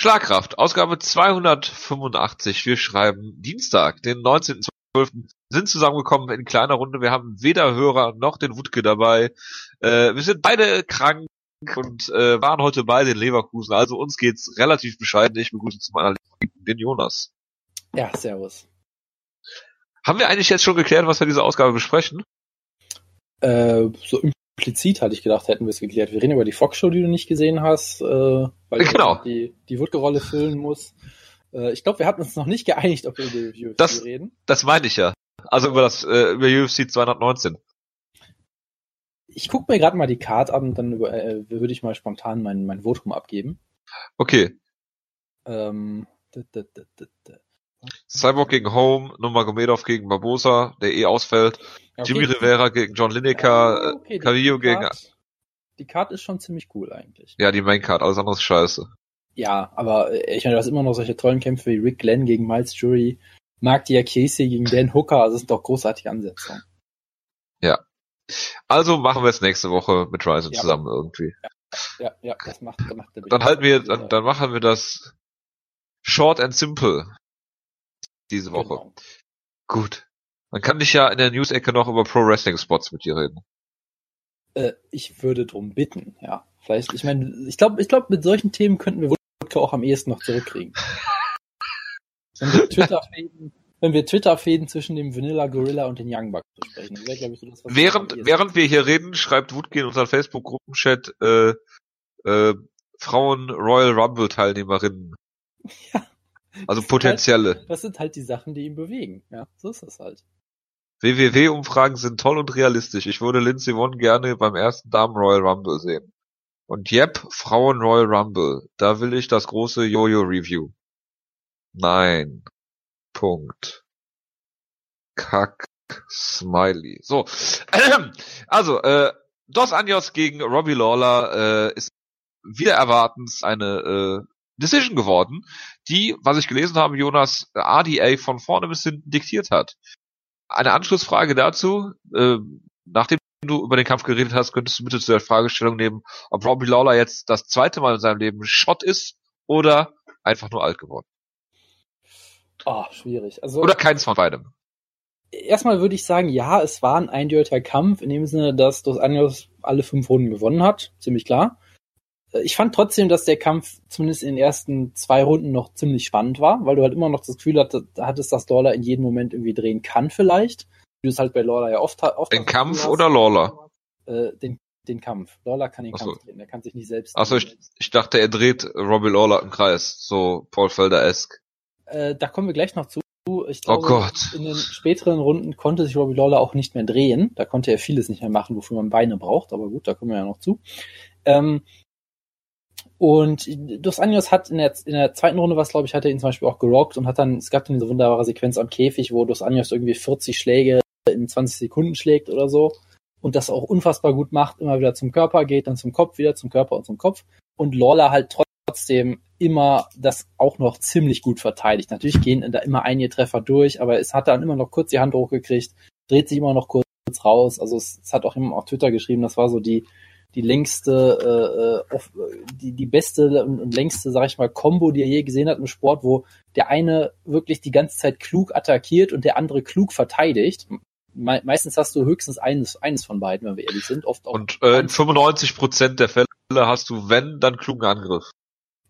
Schlagkraft, Ausgabe 285. Wir schreiben Dienstag, den 19.12. sind zusammengekommen in kleiner Runde. Wir haben weder Hörer noch den Wutke dabei. Äh, wir sind beide krank und äh, waren heute beide in Leverkusen. Also uns geht's relativ bescheiden. Ich begrüße zu meiner Lieben den Jonas. Ja, servus. Haben wir eigentlich jetzt schon geklärt, was wir diese Ausgabe besprechen? Äh, so implizit hatte ich gedacht, hätten wir es geklärt. Wir reden über die Fox-Show, die du nicht gesehen hast, äh, weil genau. die, die Wutke-Rolle füllen muss. Äh, ich glaube, wir hatten uns noch nicht geeinigt, ob wir über die UFC das, reden. Das meine ich ja. Also über das äh, über UFC 219. Ich gucke mir gerade mal die Card an, dann über, äh, würde ich mal spontan mein, mein Votum abgeben. Okay. Ähm, Cyborg gegen Home, Nurmagomedov gegen Barbosa, der eh ausfällt. Okay. Jimmy Rivera gegen John Lineker, okay, Carrillo die gegen, die Card ist schon ziemlich cool eigentlich. ja, die Main Card, alles andere ist scheiße. Ja, aber äh, ich meine, du hast immer noch solche tollen Kämpfe wie Rick Glenn gegen Miles Jury, Mark Diakese gegen Dan Hooker, also das sind doch großartige Ansetzungen. Also machen wir es nächste Woche mit Ryzen Ja. zusammen irgendwie. Ja, ja, das macht, das macht Dann halten wir, dann, dann machen wir das short and simple diese Woche. Genau. Gut. Dann kann ich ja in der News-Ecke noch über Pro Wrestling Spots mit dir reden. Äh, ich würde drum bitten, ja. Vielleicht, ich meine, ich glaube, ich glaube, mit solchen Themen könnten wir Wodka auch am ehesten noch zurückkriegen. Wenn wir Twitter-Fäden, wenn wir Twitter-Fäden zwischen dem Vanilla Gorilla und den Young Bucks besprechen, das wäre, glaube ich, so das, was Während, während wir hier reden, schreibt Wutke in unseren Facebook-Gruppenchat, äh, äh, Frauen Royal Rumble Teilnehmerinnen. Ja. Also Das ist potenzielle. das sind halt die Sachen, die ihn bewegen. Ja, so ist das halt. WWW-Umfragen sind toll und realistisch. Ich würde Lindsay Vonn gerne beim ersten Damen Royal Rumble sehen. Und yep, Frauen Royal Rumble. Da will ich das große Jojo-Review. Nein. Punkt. Kack. Smiley. So. Also, äh, Dos Anjos gegen Robbie Lawler äh, ist wieder erwartens eine äh, Decision geworden, die, was ich gelesen habe, Jonas äh, RDA von vorne bis hinten diktiert hat. Eine Anschlussfrage dazu, äh, nachdem du über den Kampf geredet hast, könntest du bitte zu der Fragestellung nehmen, ob Robbie Lawler jetzt das zweite Mal in seinem Leben Shot ist oder einfach nur alt geworden. Oh, schwierig. Also, Oder keins von beidem. erstmal würde ich sagen, ja, es war ein eindeutiger Kampf, in dem Sinne, dass Dos Anjos alle fünf Runden gewonnen hat. Ziemlich klar. Ich fand trotzdem, dass der Kampf zumindest in den ersten zwei Runden noch ziemlich spannend war, weil du halt immer noch das Gefühl hattest, dass Lawler in jedem Moment irgendwie drehen kann vielleicht. Wie du es halt bei Lawler ja oft, oft Den Kampf oder Lawler? Äh, den, den Kampf. Lawler kann den Ach so. Kampf drehen, er kann sich nicht selbst Achso, drehen. ich, ich dachte, er dreht Robbie Lawler im Kreis, so Paul Felder-esque. Äh, da kommen wir gleich noch zu. Ich Oh glaube, Gott. in den späteren Runden konnte sich Robbie Lawler auch nicht mehr drehen. Da konnte er vieles nicht mehr machen, wofür man Beine braucht. Aber gut, da kommen wir ja noch zu. Ähm, und Dos Anjos hat in der, in der zweiten Runde was, glaube ich, hat er ihn zum Beispiel auch gerockt und hat dann, es gab dann diese wunderbare Sequenz am Käfig, wo Dos Anjos irgendwie 40 Schläge in 20 Sekunden schlägt oder so und das auch unfassbar gut macht, immer wieder zum Körper geht, dann zum Kopf, wieder zum Körper und zum Kopf. Und Lawler halt trotzdem immer das auch noch ziemlich gut verteidigt. Natürlich gehen da immer einige Treffer durch, aber es hat dann immer noch kurz die Hand hochgekriegt, dreht sich immer noch kurz raus. Also es, es hat auch immer auf Twitter geschrieben, das war so die die längste, äh, auf, die, die beste und, längste, sag ich mal, Combo, die er je gesehen hat im Sport, wo der eine wirklich die ganze Zeit klug attackiert und der andere klug verteidigt. Me meistens hast du höchstens eines, eines von beiden, wenn wir ehrlich sind. Oft auch Und äh, in 95% der Fälle hast du, wenn, dann klugen Angriff.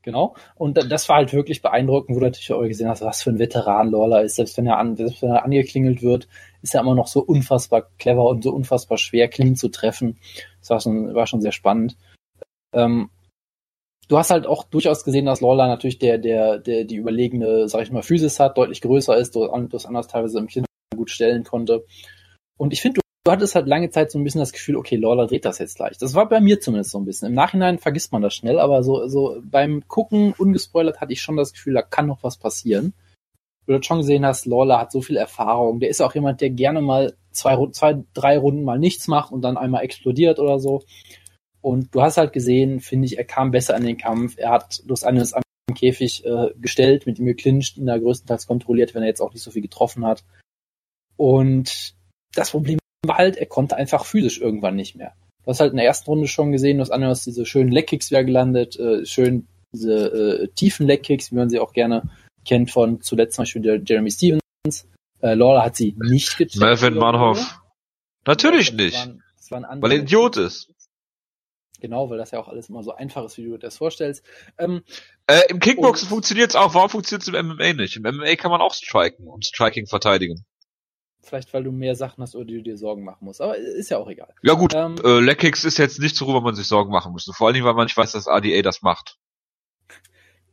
Genau. Und da- das war halt wirklich beeindruckend, wo du natürlich auch gesehen hast, was für ein Veteran Lawler ist. Selbst wenn er, an, selbst wenn er angeklingelt wird, ist er immer noch so unfassbar clever und so unfassbar schwer, clean zu treffen. Das war schon, war schon sehr spannend. Ähm, du hast halt auch durchaus gesehen, dass Lawler natürlich der, der, der die überlegene, sag ich mal, Physis hat, deutlich größer ist, du das anders teilweise im Kind gut stellen konnte. Und ich finde, du, du hattest halt lange Zeit so ein bisschen das Gefühl, okay, Lawler dreht das jetzt gleich. Das war bei mir zumindest so ein bisschen. Im Nachhinein vergisst man das schnell, aber so, so beim Gucken, ungespoilert, hatte ich schon das Gefühl, da kann noch was passieren. Du hast schon gesehen hast, Lawler hat so viel Erfahrung. Der ist auch jemand, der gerne mal zwei, zwei, drei Runden mal nichts macht und dann einmal explodiert oder so. Und du hast halt gesehen, finde ich, er kam besser in den Kampf. Er hat Los Angeles am Käfig äh, gestellt, mit ihm geclincht, ihn da größtenteils kontrolliert, wenn er jetzt auch nicht so viel getroffen hat. Und das Problem war halt, er konnte einfach physisch irgendwann nicht mehr. Du hast halt in der ersten Runde schon gesehen, dass Angeles diese schönen Leckkicks wieder gelandet, äh, schön diese äh, tiefen Leg-Kicks, wie man sie auch gerne kennt von zuletzt zum Beispiel der Jeremy Stevens. Äh, Lawler hat sie nicht gecheckt. Melvin Manhoff. Natürlich nicht. Das waren, das waren weil er Idiot ist. Genau, weil das ja auch alles immer so einfach ist, wie du dir das vorstellst. Ähm, äh, Im Kickboxen funktioniert es auch. Warum funktioniert es im MMA nicht? Im MMA kann man auch striken und Striking verteidigen. Vielleicht, weil du mehr Sachen hast, oder die du dir Sorgen machen musst. Aber ist ja auch egal. Ja gut, ähm, äh, Leg Kicks ist jetzt nicht so, worüber man sich Sorgen machen müsste. Vor allen Dingen, weil man nicht weiß, dass ADA das macht.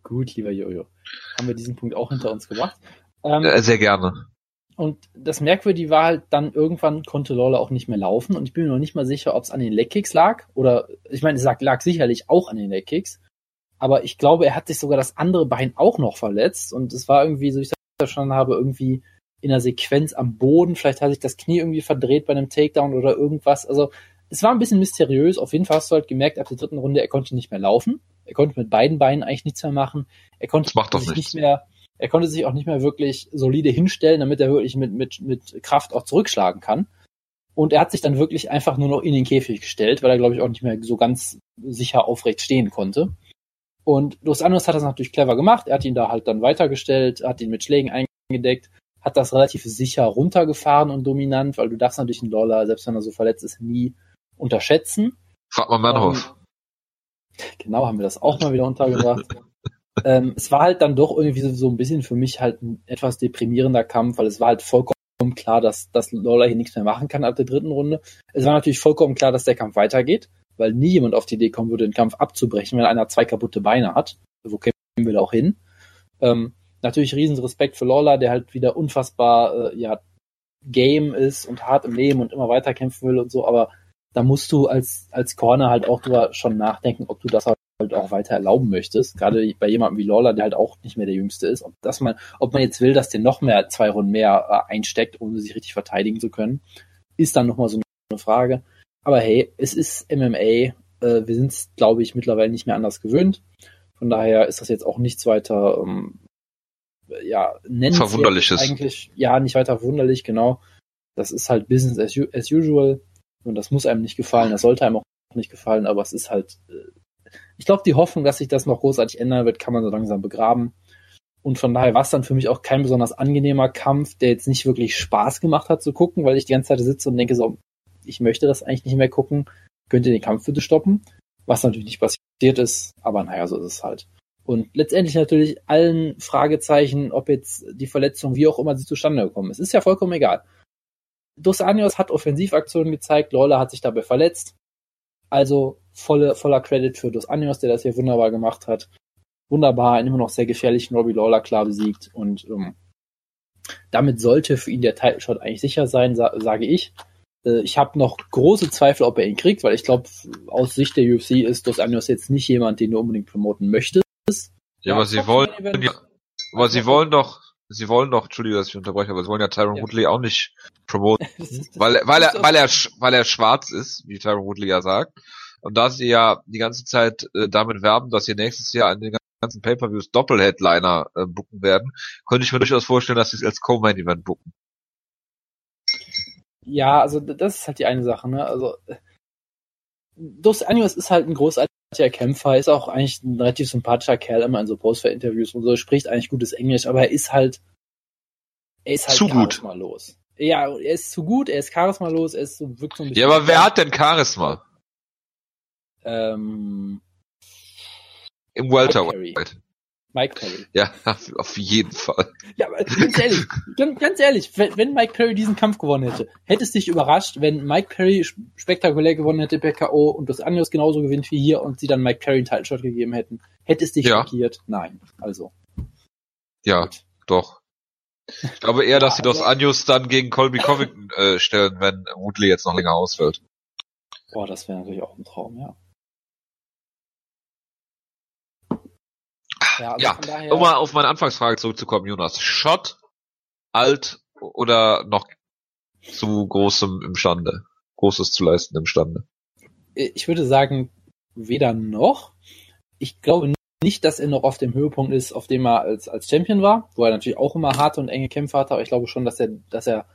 Gut, lieber Jojo. Haben wir diesen Punkt auch hinter uns gebracht. Ähm, äh, sehr gerne. Und das Merkwürdige war halt, dann irgendwann konnte Lola auch nicht mehr laufen und ich bin mir noch nicht mal sicher, ob es an den Legkicks lag oder, ich meine, es lag, lag sicherlich auch an den Legkicks, aber ich glaube, er hat sich sogar das andere Bein auch noch verletzt und es war irgendwie, so wie ich das verstanden habe, irgendwie in einer Sequenz am Boden, vielleicht hat sich das Knie irgendwie verdreht bei einem Takedown oder irgendwas, also es war ein bisschen mysteriös, auf jeden Fall hast du halt gemerkt, ab der dritten Runde, er konnte nicht mehr laufen, er konnte mit beiden Beinen eigentlich nichts mehr machen, er konnte sich nicht mehr er konnte sich auch nicht mehr wirklich solide hinstellen, damit er wirklich mit, mit, mit Kraft auch zurückschlagen kann. Und er hat sich dann wirklich einfach nur noch in den Käfig gestellt, weil er, glaube ich, auch nicht mehr so ganz sicher aufrecht stehen konnte. Und Dos Anjos hat das natürlich clever gemacht. Er hat ihn da halt dann weitergestellt, hat ihn mit Schlägen eingedeckt, hat das relativ sicher runtergefahren und dominant, weil du darfst natürlich einen Dollar, selbst wenn er so verletzt ist, nie unterschätzen. Frag mal Mannhof. Ähm, genau, haben wir das auch mal wieder untergebracht. ähm, es war halt dann doch irgendwie so, so ein bisschen für mich halt ein etwas deprimierender Kampf, weil es war halt vollkommen klar, dass, dass Lola hier nichts mehr machen kann ab der dritten Runde. Es war natürlich vollkommen klar, dass der Kampf weitergeht, weil nie jemand auf die Idee kommen würde, den Kampf abzubrechen, wenn einer zwei kaputte Beine hat. Wo kämen wir auch hin? Ähm, natürlich riesen Respekt für Lola, der halt wieder unfassbar äh, ja game ist und hart im Leben und immer weiter kämpfen will und so, aber da musst du als als Corner halt auch drüber schon nachdenken, ob du das halt auch weiter erlauben möchtest. Gerade bei jemandem wie Lawler, der halt auch nicht mehr der Jüngste ist. Ob, dass man, ob man jetzt will, dass der noch mehr zwei Runden mehr äh, einsteckt, um sich richtig verteidigen zu können, ist dann nochmal so eine Frage. Aber hey, es ist MMA. Äh, wir sind es, glaube ich, mittlerweile nicht mehr anders gewöhnt. Von daher ist das jetzt auch nichts weiter, ähm, ja, nennen Verwunderliches. Eigentlich, ja, nicht weiter verwunderlich, genau. Das ist halt Business as, as usual. Und das muss einem nicht gefallen. Das sollte einem auch nicht gefallen, aber es ist halt äh, ich glaube, die Hoffnung, dass sich das noch großartig ändern wird, kann man so langsam begraben. Und von daher war es dann für mich auch kein besonders angenehmer Kampf, der jetzt nicht wirklich Spaß gemacht hat zu gucken, weil ich die ganze Zeit sitze und denke so, ich möchte das eigentlich nicht mehr gucken. Könnt ihr den Kampf bitte stoppen? Was natürlich nicht passiert ist, aber naja, so ist es halt. Und letztendlich natürlich allen Fragezeichen, ob jetzt die Verletzung, wie auch immer sie zustande gekommen ist, ist ja vollkommen egal. Dos Anjos hat Offensivaktionen gezeigt, Lola hat sich dabei verletzt. Also volle, voller Credit für Dos Anjos, der das hier wunderbar gemacht hat. Wunderbar, einen immer noch sehr gefährlichen Robbie Lawler klar besiegt und ähm, damit sollte für ihn der Title Shot eigentlich sicher sein, sa sage ich. Äh, ich habe noch große Zweifel, ob er ihn kriegt, weil ich glaube, aus Sicht der UFC ist Dos Anjos jetzt nicht jemand, den du unbedingt promoten möchtest. Ja, aber sie wollen, aber sie wollen doch, sie wollen doch, Entschuldigung, dass ich unterbreche, aber sie wollen ja Tyron ja. Woodley auch nicht promoten, weil, weil er, weil er, weil er schwarz ist, wie Tyron Woodley ja sagt. Und da sie ja die ganze Zeit äh, damit werben, dass sie nächstes Jahr an den ganzen Pay-Per-Views Doppelheadliner äh, booken werden, könnte ich mir durchaus vorstellen, dass sie es als Co-Main-Event booken. Ja, also das ist halt die eine Sache, ne? Also Dos Anjos ist halt ein großartiger Kämpfer, ist auch eigentlich ein relativ sympathischer Kerl immer in so Post-Interviews und so, spricht eigentlich gutes Englisch, aber er ist halt er ist halt zu gut. los. Ja, er ist zu gut, er ist charismalos, er ist so, wirkt so ein bisschen. Ja, aber wer hat denn Charisma? Ähm, Im Welterweight. Mike Perry. Ja, auf jeden Fall. Ja, aber ganz ehrlich, ganz, ehrlich, wenn, Mike Perry diesen Kampf gewonnen hätte, hätte es dich überrascht, wenn Mike Perry spektakulär gewonnen hätte per K.O. und das Anjos genauso gewinnt wie hier und sie dann Mike Perry einen Title Shot gegeben hätten. Hätte es dich ja. schockiert? Nein. Also. Ja, Gut. doch. Ich glaube eher, dass ja, sie also, das Anjos dann gegen Colby Covington äh, stellen, wenn Woodley jetzt noch länger ausfällt. Boah, das wäre natürlich auch ein Traum, ja. Ja, also ja. Daher... um mal auf meine Anfangsfrage zurückzukommen, Jonas. Schott, alt oder noch zu großem imstande? Großes zu leisten imstande? Ich würde sagen, weder noch. Ich glaube nicht, dass er noch auf dem Höhepunkt ist, auf dem er als, als Champion war, wo er natürlich auch immer harte und enge Kämpfe hatte, aber ich glaube schon, dass er, dass er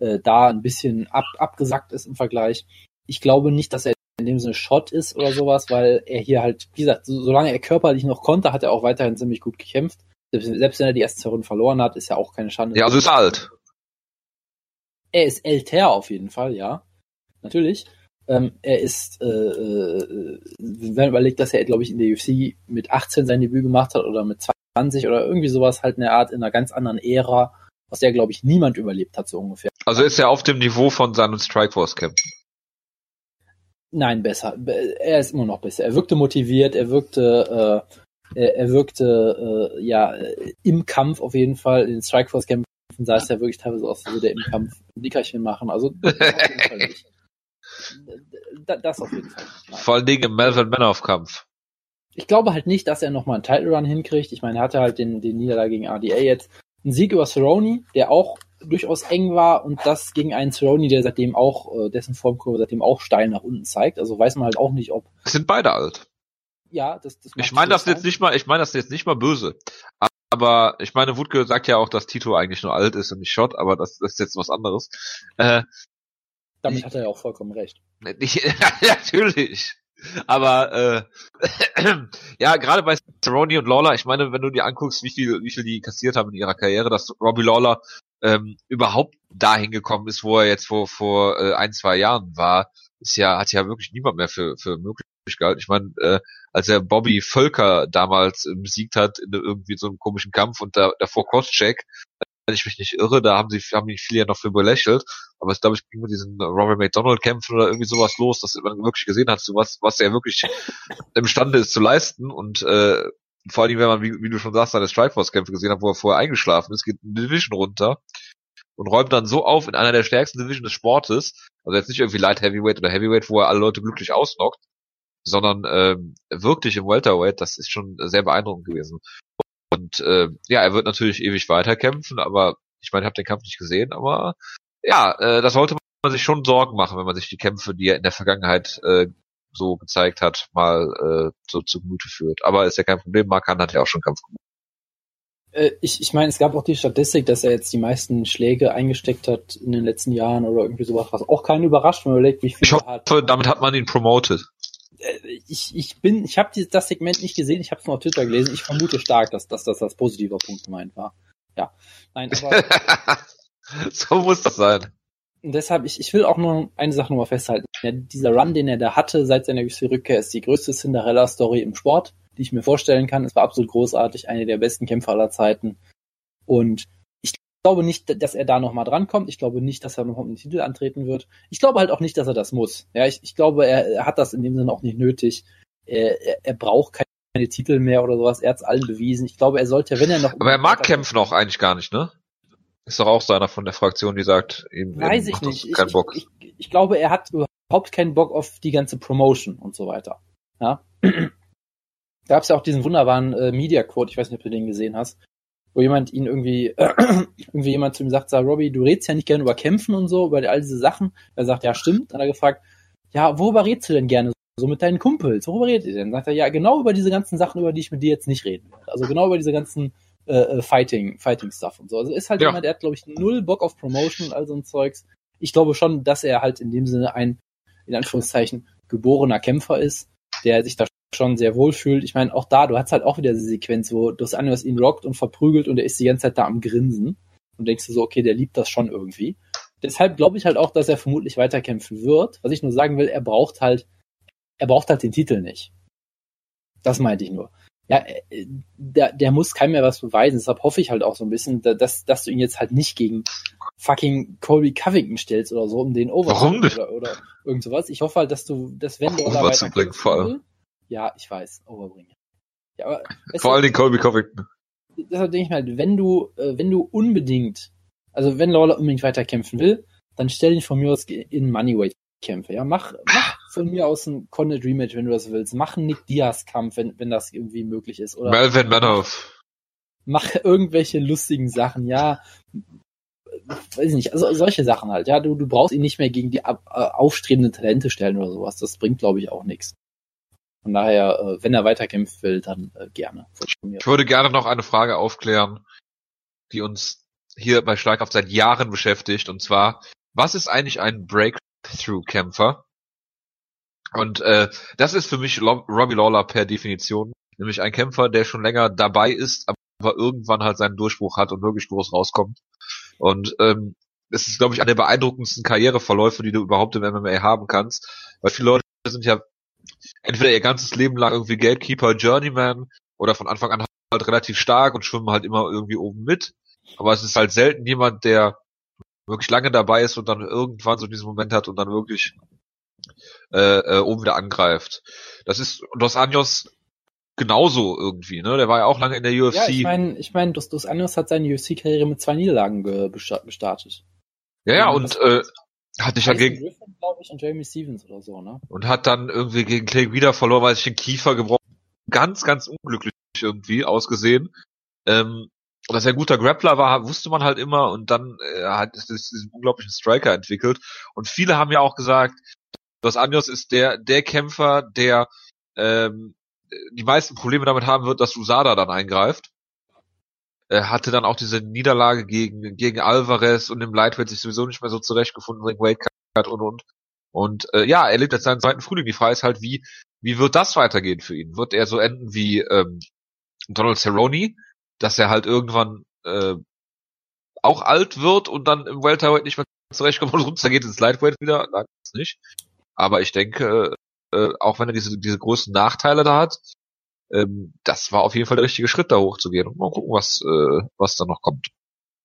äh, da ein bisschen ab, abgesackt ist im Vergleich. Ich glaube nicht, dass er in dem Sinne Shot ist oder sowas, weil er hier halt, wie gesagt, so, solange er körperlich noch konnte, hat er auch weiterhin ziemlich gut gekämpft. Selbst, wenn er die ersten zwei Runden verloren hat, ist ja auch keine Schande. Ja, also ist alt. Er ist älter auf jeden Fall, ja. Natürlich. Ähm, er ist, äh, äh, wenn man überlegt, dass er, glaube ich, in der UFC mit 18 sein Debüt gemacht hat oder mit 20 oder irgendwie sowas halt in der Art in einer ganz anderen Ära, aus der, glaube ich, niemand überlebt hat, so ungefähr. Also ist er auf dem Niveau von seinen Strikeforce-Kämpfen. Nein, besser. Er ist immer noch besser. Er wirkte motiviert, er wirkte, äh, er wirkte äh, ja im Kampf auf jeden Fall. In den Strikeforce-Kämpfen sah es ja wirklich teilweise aus, als würde er im Kampf ein Nickerchen machen. Also das auf jeden Fall nicht. Das auf jeden Fall. Nein. Vor allen Dingen im Melvin Manoff-Kampf. Ich glaube halt nicht, dass er nochmal einen Title Run hinkriegt. Ich meine, er hatte halt den, den Niederlage gegen RDA jetzt. Ein Sieg über Cerrone, der auch durchaus eng war und das gegen einen Cerrone, der seitdem auch, äh, dessen Formkurve seitdem auch steil nach unten zeigt. Also weiß man halt auch nicht, ob. Sind beide alt. Ja, das, das Ich meine das jetzt nicht mal, ich meine das jetzt nicht mal böse. Aber ich meine, Wutke sagt ja auch, dass Tito eigentlich nur alt ist und nicht Shot, aber das, das ist jetzt was anderes. Äh, Damit hat er ja auch vollkommen recht. Nicht, natürlich. Aber äh, ja, gerade bei Cerrone und Lawler, ich meine, wenn du dir anguckst, wie viel, wie viel die kassiert haben in ihrer Karriere, dass Robbie Lawler ähm, überhaupt dahin gekommen ist, wo er jetzt vor vor äh, ein zwei Jahren war, ist ja hat ja wirklich niemand mehr für für möglich gehalten. Ich meine, äh, als er Bobby Völker damals äh, besiegt hat in irgendwie so einem komischen Kampf und da, davor Crosscheck, wenn ich mich nicht irre, da haben sie haben die viele ja noch für belächelt, aber es glaube ich ging mit diesen Robert McDonald Kämpfen oder irgendwie sowas los, dass man wirklich gesehen hat, so was was er wirklich imstande ist zu leisten und äh, vor allem, wenn man, wie, wie du schon sagst, seine Strikeforce-Kämpfe gesehen hat, wo er vorher eingeschlafen ist, geht eine Division runter und räumt dann so auf in einer der stärksten Division des Sportes, also jetzt nicht irgendwie Light Heavyweight oder Heavyweight, wo er alle Leute glücklich ausnockt, sondern ähm, wirklich im Welterweight, das ist schon sehr beeindruckend gewesen. Und äh, ja, er wird natürlich ewig weiterkämpfen, aber ich meine, ich habe den Kampf nicht gesehen, aber ja, äh, da sollte man sich schon Sorgen machen, wenn man sich die Kämpfe, die er in der Vergangenheit äh, so gezeigt hat, mal äh, so zu Gemüte führt. Aber ist ja kein Problem, Markan hat ja auch schon Kampf gemacht. Äh, ich, ich meine, es gab auch die Statistik, dass er jetzt die meisten Schläge eingesteckt hat in den letzten Jahren oder irgendwie sowas, was auch keinen überrascht, wenn man überlegt, wie viel Ich hoffe, hat. damit hat man ihn promoted. Äh, ich, ich bin, ich habe das Segment nicht gesehen, ich habe es nur auf Twitter gelesen. Ich vermute stark, dass, dass das als positiver Punkt gemeint war. Ja, nein, aber so muss das sein. Und deshalb, ich, ich will auch nur eine Sache nochmal festhalten. Ja, dieser Run, den er da hatte seit seiner UFC-Rückkehr, ist die größte Cinderella-Story im Sport, die ich mir vorstellen kann. Es war absolut großartig, eine der besten Kämpfer aller Zeiten. Und ich glaube nicht, dass er da nochmal drankommt. Ich glaube nicht, dass er nochmal um den Titel antreten wird. Ich glaube halt auch nicht, dass er das muss. Ja, ich, ich glaube, er, er hat das in dem Sinne auch nicht nötig. Er, er, er braucht keine Titel mehr oder sowas. Er hat es allen bewiesen. Ich glaube, er sollte, wenn er noch. Aber er mag kämpfen auch eigentlich gar nicht, ne? Ist doch auch so einer von der Fraktion, die sagt, ihm, Weiß ich nicht. Keinen Bock. Ich, ich, ich, glaube, er hat überhaupt keinen Bock auf die ganze Promotion und so weiter. Ja. Gab es ja auch diesen wunderbaren äh, Media Quote, ich weiß nicht, ob du den gesehen hast, wo jemand ihn irgendwie, äh, irgendwie jemand zu ihm sagt, sag, Robbie, du redest ja nicht gerne über Kämpfen und so, über all diese Sachen. Er sagt, ja, stimmt. Dann hat er gefragt, ja, worüber redest du denn gerne so mit deinen Kumpels? Worüber redet ihr denn? Dann sagt er, ja, genau über diese ganzen Sachen, über die ich mit dir jetzt nicht reden werde. Also genau über diese ganzen äh, äh, Fighting, Fighting Stuff und so. Also ist halt ja. jemand, der hat, glaube ich, null Bock auf Promotion und all so ein Zeugs. Ich glaube schon, dass er halt in dem Sinne ein, in Anführungszeichen, geborener Kämpfer ist, der sich da schon sehr wohl fühlt. Ich meine, auch da, du hast halt auch wieder diese Sequenz, wo Dos Anjos ihn rockt und verprügelt und er ist die ganze Zeit da am Grinsen. Und denkst du so, okay, der liebt das schon irgendwie. Deshalb glaube ich halt auch, dass er vermutlich weiterkämpfen wird. Was ich nur sagen will, er braucht halt, er braucht halt den Titel nicht. Das meinte ich nur ja, äh, der, der muss keinem mehr was beweisen. Deshalb hoffe ich halt auch so ein bisschen, dass, dass du ihn jetzt halt nicht gegen fucking Colby Covington stellst oder so, um den Over Warum nicht? oder, oder irgend sowas. Ich hoffe halt, dass du, dass wenn du Overbringen vor allem. Ja, ich weiß, Overbringen. Ja, aber, vor allem Colby Covington. Deshalb denke ich mal, halt, wenn du, äh, wenn du unbedingt, also wenn Lawler unbedingt weiterkämpfen will, dann stell ihn von mir aus in Moneyweight Kämpfe. Ja, mach, mach von mir aus ein Connet Rematch, wenn du das willst. Mach einen Nick Diaz Kampf, wenn, wenn das irgendwie möglich ist. Oder Melvin Manoff. Mach irgendwelche lustigen Sachen, ja. Weiß ich nicht, also solche Sachen halt. Ja, du, du brauchst ihn nicht mehr gegen die aufstrebenden Talente stellen oder sowas. Das bringt, glaube ich, auch nichts. Von daher, äh, wenn er weiterkämpfen will, dann äh, gerne. Ich würde gerne noch eine Frage aufklären, die uns hier bei Schlagkraft seit Jahren beschäftigt. Und zwar, was ist eigentlich ein Breakthrough-Kämpfer? Und äh, das ist für mich Robbie Lawler per Definition, nämlich ein Kämpfer, der schon länger dabei ist, aber irgendwann halt seinen Durchbruch hat und wirklich groß rauskommt. Und ähm, das ist, glaube ich, eine der beeindruckendsten Karriereverläufe, die du überhaupt im MMA haben kannst. Weil viele Leute sind ja entweder ihr ganzes Leben lang irgendwie Gatekeeper, Journeyman oder von Anfang an halt relativ stark und schwimmen halt immer irgendwie oben mit. Aber es ist halt selten jemand, der wirklich lange dabei ist und dann irgendwann so diesen Moment hat und dann wirklich äh, äh, oben wieder angreift. Das ist Dos Anjos genauso irgendwie, ne? Der war ja auch lange in der UFC. Ja, ich meine, ich mein, Dos, Dos Anjos hat seine UFC-Karriere mit zwei Niederlagen gestartet. Ja, ja, und äh, hatte ich ja gegen glaube ich und Jamie Stevens oder so, ne? Und hat dann irgendwie gegen Clay wieder verloren, weil sich den Kiefer gebrochen. Ganz, ganz unglücklich irgendwie ausgesehen. Ähm, dass er ein guter Grappler war, wusste man halt immer und dann äh, hat es diesen unglaublichen Striker entwickelt. Und viele haben ja auch gesagt, Dos Anjos ist der der Kämpfer, der ähm, die meisten Probleme damit haben wird, dass Usada dann eingreift. Er hatte dann auch diese Niederlage gegen gegen Alvarez und im Lightweight sich sowieso nicht mehr so zurechtgefunden wegen Weightcut und und und äh, ja, er lebt jetzt seinen zweiten Frühling. Die Frage ist halt, wie wie wird das weitergehen für ihn? Wird er so enden wie ähm, Donald Cerrone, dass er halt irgendwann äh, auch alt wird und dann im Welterweight nicht mehr zurechtkommt und runter geht ins Lightweight wieder? Nein, das nicht. Aber ich denke, äh, auch wenn er diese, diese größten Nachteile da hat, ähm, das war auf jeden Fall der richtige Schritt, da hochzugehen. Und mal gucken, was, äh, was da noch kommt.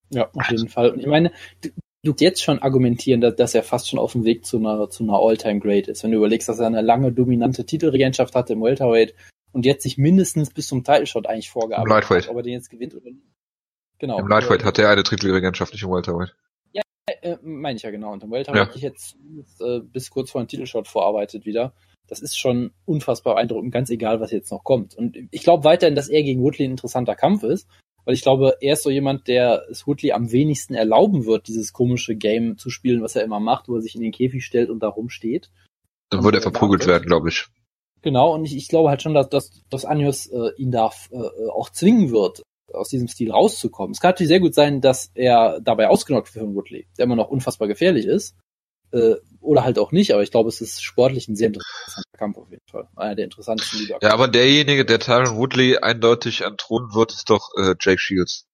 Ja, auf jeden Fall. Und ich meine, du, du jetzt schon argumentieren, dass, dass er fast schon auf dem Weg zu einer, zu einer All-Time-Great ist. Wenn du überlegst, dass er eine lange dominante Titelregentschaft hatte im Welterweight und jetzt sich mindestens bis zum Title Shot eigentlich vorgearbeitet hat, ob er den jetzt gewinnt oder nicht. Genau. Im Lightweight hat er eine Titelregentschaft, nicht im Welterweight. Äh, meine ich ja genau. Und im Welterweight ja. hat sich jetzt äh, bis kurz vor dem Titelshot vorarbeitet wieder. Das ist schon unfassbar beeindruckend, ganz egal, was jetzt noch kommt. Und ich glaube weiterhin, dass er gegen Woodley ein interessanter Kampf ist, weil ich glaube, er ist so jemand, der es Woodley am wenigsten erlauben wird, dieses komische Game zu spielen, was er immer macht, wo er sich in den Käfig stellt und da rumsteht. Dann würde er verprügelt werden, glaube ich. Genau, und ich, ich glaube halt schon, dass, dass, dass Anjos äh, ihn da äh, auch zwingen wird, aus diesem Stil rauszukommen. Es kann natürlich sehr gut sein, dass er dabei ausgenockt wird von Woodley, der immer noch unfassbar gefährlich ist. Äh, oder halt auch nicht, aber ich glaube, es ist sportlich ein sehr interessanter Kampf auf jeden Fall. Einer der interessantesten Liga. Ja, aber derjenige, der Tyron Woodley eindeutig entthronen wird, ist doch äh, Jake Shields.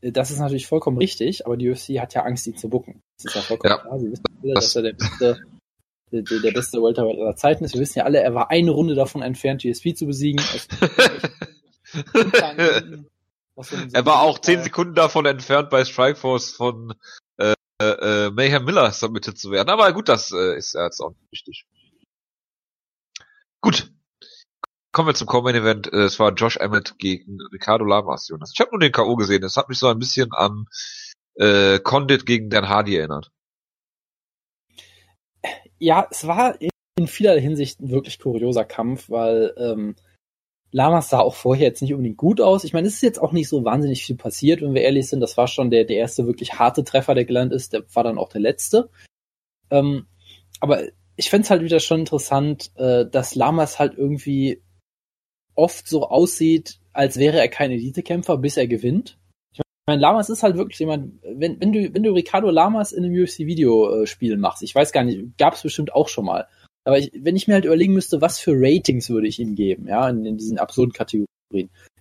Äh, das ist natürlich vollkommen richtig, aber die UFC hat ja Angst, ihn zu bucken. Das ist ja vollkommen ja, klar. Sie wissen alle, dass er der beste der, der beste Welterweight aller Zeiten ist. Wir wissen ja alle, er war eine Runde davon entfernt, GSP zu besiegen. er war auch zehn Sekunden davon entfernt, bei Strikeforce von äh, äh, Mayhem Miller submitted zu werden. Aber gut, das äh, ist ja jetzt auch nicht wichtig. Gut. Kommen wir zum Common Event. Äh, es war Josh Emmett gegen Ricardo Lamas, Jonas. Ich habe nur den K.O. gesehen. Es hat mich so ein bisschen an äh, Condit gegen Dan Hardy erinnert ja, es war in vieler Hinsicht ein wirklich kurioser Kampf, weil ähm, Lamas sah auch vorher jetzt nicht unbedingt gut aus. Ich meine, es ist jetzt auch nicht so wahnsinnig viel passiert, wenn wir ehrlich sind. Das war schon der, der erste wirklich harte Treffer, der gelandet ist. Der war dann auch der letzte. Ähm, aber ich fände halt wieder schon interessant, äh, dass Lamas halt irgendwie oft so aussieht, als wäre er kein Elitekämpfer, bis er gewinnt meine, Lamas ist halt wirklich jemand, wenn, wenn du, wenn du Ricardo Lamas in einem UFC-Videospiel machst, ich weiß gar nicht, gab es bestimmt auch schon mal. Aber ich, wenn ich mir halt überlegen müsste, was für Ratings würde ich ihm geben, ja, in, in diesen absurden Kategorien.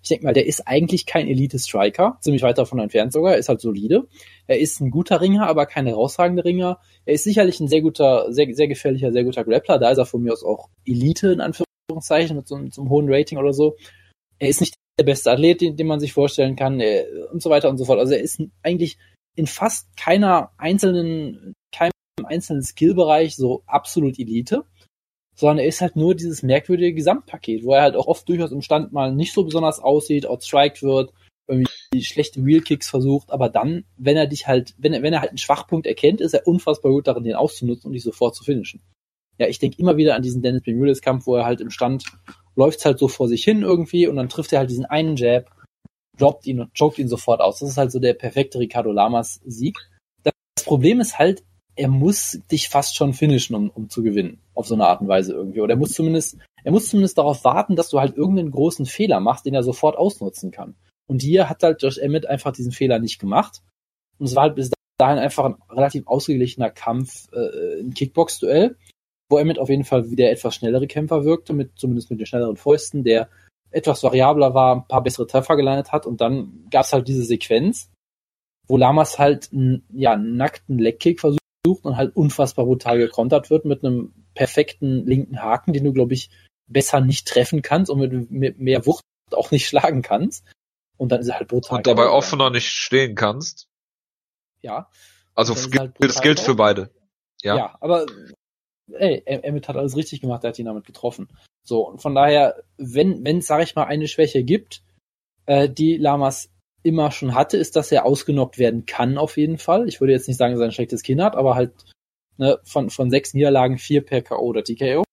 Ich denke mal, der ist eigentlich kein Elite-Striker, ziemlich weit davon entfernt sogar, er ist halt solide. Er ist ein guter Ringer, aber kein herausragender Ringer. Er ist sicherlich ein sehr guter, sehr, sehr gefährlicher, sehr guter Grappler. Da ist er von mir aus auch Elite, in Anführungszeichen, mit so, mit so einem hohen Rating oder so. Er ist nicht der beste Athlet, den, den man sich vorstellen kann äh, und so weiter und so fort. Also er ist eigentlich in fast keiner einzelnen, keinem einzelnen Skillbereich so absolut Elite, sondern er ist halt nur dieses merkwürdige Gesamtpaket, wo er halt auch oft durchaus im Stand mal nicht so besonders aussieht, outstriked wird, irgendwie schlechte Wheelkicks versucht, aber dann, wenn er dich halt, wenn er, wenn er halt einen Schwachpunkt erkennt, ist er unfassbar gut darin, den auszunutzen und dich sofort zu finishen. Ja, ich denke immer wieder an diesen Dennis Bermudez Kampf, wo er halt im Stand läuft's halt so vor sich hin irgendwie und dann trifft er halt diesen einen Jab, droppt ihn und choked ihn sofort aus. Das ist halt so der perfekte Ricardo Lamas Sieg. Das Problem ist halt, er muss dich fast schon finishen, um, um zu gewinnen. Auf so eine Art und Weise irgendwie. Oder er muss zumindest, er muss zumindest darauf warten, dass du halt irgendeinen großen Fehler machst, den er sofort ausnutzen kann. Und hier hat halt Josh Emmett einfach diesen Fehler nicht gemacht. Und es war halt bis dahin einfach ein relativ ausgeglichener Kampf, äh, ein Kickbox-Duell. wo Emmett auf jeden Fall wie der etwas schnellere Kämpfer wirkte, mit zumindest mit den schnelleren Fäusten, der etwas variabler war, ein paar bessere Treffer gelandet hat und dann gab's halt diese Sequenz, wo Lamas halt einen, ja, nackten Leckkick versucht und halt unfassbar brutal gekontert wird mit einem perfekten linken Haken, den du, glaube ich, besser nicht treffen kannst und mit, mit mehr Wucht auch nicht schlagen kannst. Und dann ist er halt brutal. Und dabei offener nicht stehen kannst. Ja. Also Das ist gilt- halt brutal gilt für beide. Ja, Ja. aber ey, Em- Emmett hat alles richtig gemacht, er hat ihn damit getroffen. So, und von daher, wenn, wenn es, sag ich mal, eine Schwäche gibt, äh, die Lamas immer schon hatte, ist, dass er ausgenockt werden kann, auf jeden Fall. Ich würde jetzt nicht sagen, dass er ein schlechtes Kinn hat, aber halt ne, von, von sechs Niederlagen vier per K.O. oder TKO.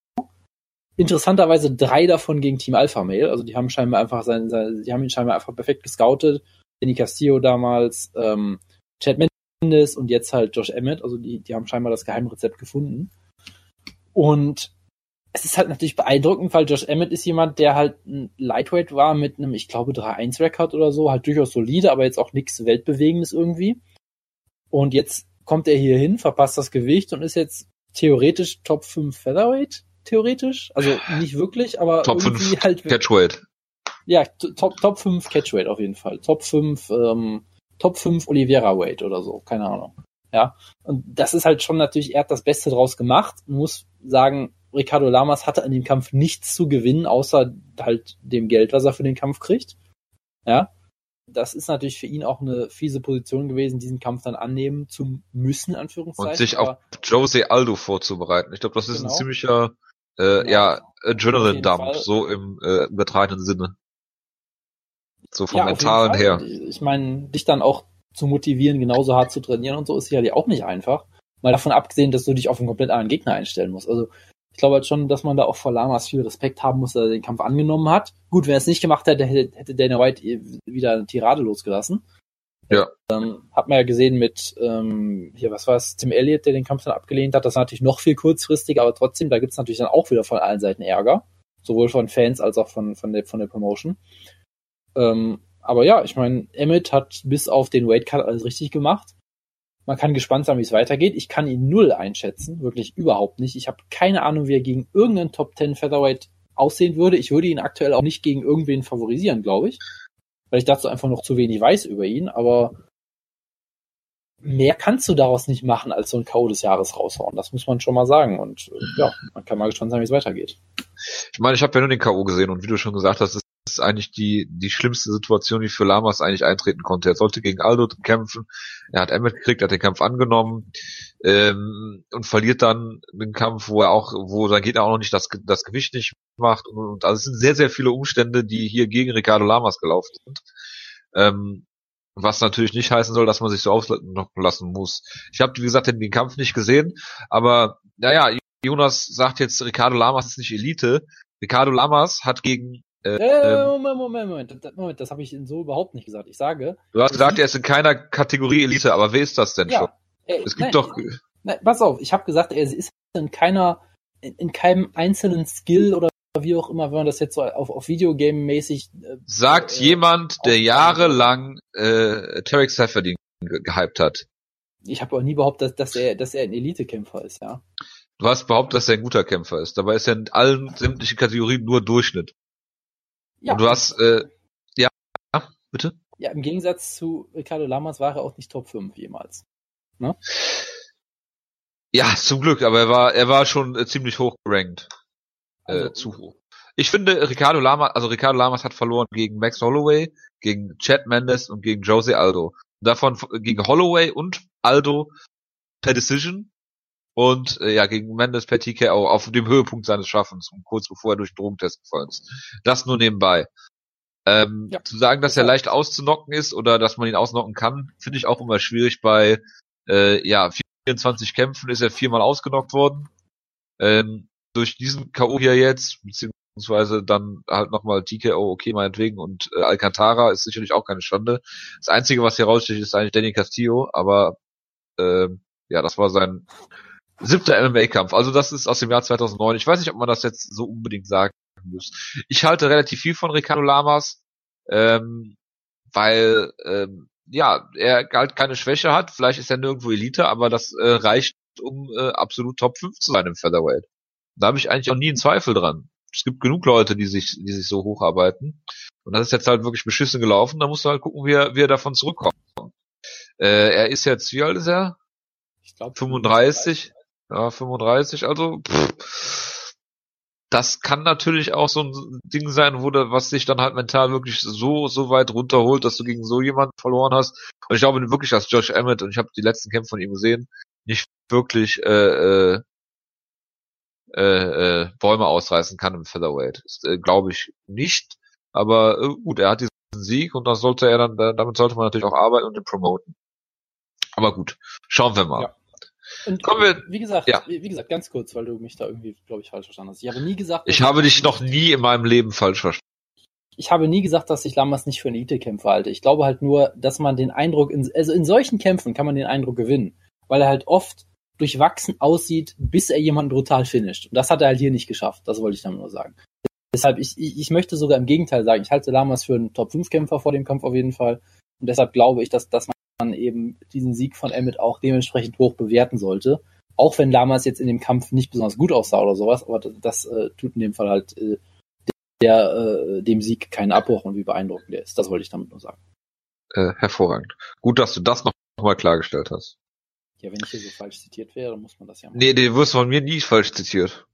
Interessanterweise drei davon gegen Team Alpha Male, also die haben scheinbar einfach sein, sein die haben ihn scheinbar einfach perfekt gescoutet. Danny Castillo damals, ähm, Chad Mendes und jetzt halt Josh Emmett, also die, die haben scheinbar das Geheimrezept gefunden. Und es ist halt natürlich beeindruckend, weil Josh Emmett ist jemand, der halt ein Lightweight war mit einem, ich glaube, 3-1-Record oder so, halt durchaus solide, aber jetzt auch nichts Weltbewegendes irgendwie. Und jetzt kommt er hier hin, verpasst das Gewicht und ist jetzt theoretisch Top 5 Featherweight, theoretisch. Also nicht wirklich, aber Top irgendwie 5 halt. Catchweight. Ja, Top, Top 5 Catchweight auf jeden Fall. Top 5, ähm, Top 5 Oliveira Weight oder so, keine Ahnung. Ja. Und das ist halt schon natürlich, er hat das Beste draus gemacht. Man muss sagen, Ricardo Lamas hatte an dem Kampf nichts zu gewinnen, außer halt dem Geld, was er für den Kampf kriegt. Ja. Das ist natürlich für ihn auch eine fiese Position gewesen, diesen Kampf dann annehmen zu müssen, Anführungszeichen. Und sich auf Jose Aldo vorzubereiten. Ich glaube, das ist Genau. ein ziemlicher äh, ja, Auf Adrenaline-Dump, so im äh, übertragenen Sinne. So vom Ja, Mentalen her. Ich meine, dich dann auch zu motivieren, genauso hart zu trainieren und so ist sicherlich auch nicht einfach. Mal davon abgesehen, dass du dich auf einen komplett anderen Gegner einstellen musst. Also ich glaube halt schon, dass man da auch vor Lamas viel Respekt haben muss, dass er den Kampf angenommen hat. Gut, wenn er es nicht gemacht hätte, hätte, Dana White wieder eine Tirade losgelassen. Ja. Ähm, hat man ja gesehen mit, ähm, hier, was war es, Tim Elliott, der den Kampf dann abgelehnt hat. Das war natürlich noch viel kurzfristiger, aber trotzdem, da gibt's natürlich dann auch wieder von allen Seiten Ärger. Sowohl von Fans als auch von, von, der, von der Promotion. Ähm, aber ja, ich meine, Emmett hat bis auf den Weight Cut alles richtig gemacht. Man kann gespannt sein, wie es weitergeht. Ich kann ihn null einschätzen, wirklich überhaupt nicht. Ich habe keine Ahnung, wie er gegen irgendeinen Top 10 Featherweight aussehen würde. Ich würde ihn aktuell auch nicht gegen irgendwen favorisieren, glaube ich, weil ich dazu einfach noch zu wenig weiß über ihn. Aber mehr kannst du daraus nicht machen, als so ein K.O. des Jahres raushauen. Das muss man schon mal sagen. Und äh, ja, man kann mal gespannt sein, wie es weitergeht. Ich meine, ich habe ja nur den K.O. gesehen und wie du schon gesagt hast, das ist eigentlich die, die schlimmste Situation, die für Lamas eigentlich eintreten konnte. Er sollte gegen Aldo kämpfen, er hat Emmett gekriegt, hat den Kampf angenommen ähm, und verliert dann den Kampf, wo er auch, wo sein Gegner auch noch nicht das, das Gewicht nicht macht und, und also es sind sehr, sehr viele Umstände, die hier gegen Ricardo Lamas gelaufen sind. Ähm, was natürlich nicht heißen soll, dass man sich so auslassen lassen muss. Ich habe, wie gesagt, den, den Kampf nicht gesehen, aber naja, Jonas sagt jetzt, Ricardo Lamas ist nicht Elite. Ricardo Lamas hat gegen, äh, Äh, ähm, Moment, Moment, Moment, das- Moment, das habe ich so überhaupt nicht gesagt. Ich sage, du hast gesagt, er ist in keiner Kategorie Elite, aber wer ist das denn schon? ja, äh, Es nein, gibt doch, Nein, pass auf, ich habe gesagt, er ist in keiner, in, in keinem einzelnen Skill oder wie auch immer, wenn man das jetzt so auf, auf Videogame-mäßig äh, sagt äh, jemand, der jahrelang äh, Tarek Safedin ge gehypt hat. Ich habe auch nie behauptet, dass, dass er, dass er ein Elite-Kämpfer ist, ja. Du hast behauptet, dass er ein guter Kämpfer ist. Dabei ist er in allen sämtlichen Kategorien nur Durchschnitt. Ja, Und du hast, äh, ja, bitte? ja, im Gegensatz zu Ricardo Lamas war er auch nicht Top 5 jemals. Ja, zum Glück, aber er war, er war schon äh, ziemlich hoch gerankt. Äh, Also- zu hoch. Ich finde, Ricardo Lamas, also Ricardo Lamas hat verloren gegen Max Holloway, gegen Chad Mendes und gegen Jose Aldo. Davon f- gegen Holloway und Aldo per Decision und äh, ja gegen Mendes per TKO auf dem Höhepunkt seines Schaffens und kurz bevor er durch den Drogentest gefallen ist. Das nur nebenbei. Ähm, Ja. Zu sagen, dass er leicht auszunocken ist oder dass man ihn ausnocken kann, finde ich auch immer schwierig. Bei äh, ja 24 Kämpfen ist er viermal ausgenockt worden. Ähm, durch diesen K.O. hier jetzt, beziehungsweise dann halt nochmal TKO, okay, meinetwegen, und äh, Alcantara ist sicherlich auch keine Schande. Das Einzige, was hier raussticht, ist eigentlich Danny Castillo, aber ähm, ja, das war sein siebter MMA-Kampf. Also das ist aus dem Jahr 2009. Ich weiß nicht, ob man das jetzt so unbedingt sagen muss. Ich halte relativ viel von Ricardo Lamas, ähm, weil ähm, ja, er halt keine Schwäche hat. Vielleicht ist er nirgendwo Elite, aber das äh, reicht, um äh, absolut Top 5 zu sein im Featherweight. Da habe ich eigentlich auch nie einen Zweifel dran. Es gibt genug Leute, die sich, die sich so hocharbeiten. Und das ist jetzt halt wirklich beschissen gelaufen. Da musst du halt gucken, wie er, wie er davon zurückkommt. Äh, er ist jetzt, wie alt ist er? Ich glaube 35. Ja, 35. Also, pff, das kann natürlich auch so ein Ding sein, wo da, was dich dann halt mental wirklich so, so weit runterholt, dass du gegen so jemanden verloren hast. Und ich glaube wirklich, dass Josh Emmett, und ich habe die letzten Kämpfe von ihm gesehen, nicht wirklich äh, äh, äh, äh, Bäume ausreißen kann im Featherweight. Äh, glaube ich nicht. Aber äh, gut, er hat diesen Sieg und das sollte er dann, damit sollte man natürlich auch arbeiten und den promoten. Aber gut, schauen wir mal. Ja. Und Kommen wir- wie gesagt, ja. wie gesagt, ganz kurz, weil du mich da irgendwie, glaube ich, falsch verstanden hast. Ich habe nie gesagt, Ich habe dich noch nie in meinem Leben falsch verstanden. ich habe nie gesagt, dass ich Lammers nicht für einen Elite-Kämpfer halte. Ich glaube halt nur, dass man den Eindruck, in, also in solchen Kämpfen kann man den Eindruck gewinnen, weil er halt oft durchwachsen aussieht, bis er jemanden brutal finisht. Und das hat er halt hier nicht geschafft. Das wollte ich damit nur sagen. Deshalb, ich, ich, ich möchte sogar im Gegenteil sagen, ich halte Lamas für einen Top-5-Kämpfer vor dem Kampf auf jeden Fall. Und deshalb glaube ich, dass, dass man eben diesen Sieg von Emmett auch dementsprechend hoch bewerten sollte. Auch wenn Lamas jetzt in dem Kampf nicht besonders gut aussah oder sowas, aber das, das äh, tut in dem Fall halt äh, der äh, dem Sieg keinen Abbruch und wie beeindruckend der ist. Das wollte ich damit nur sagen. Äh, hervorragend. Gut, dass du das noch mal klargestellt hast. Ja, wenn ich hier so falsch zitiert wäre, dann muss man das ja machen. Nee, den wirst du von mir nie falsch zitiert.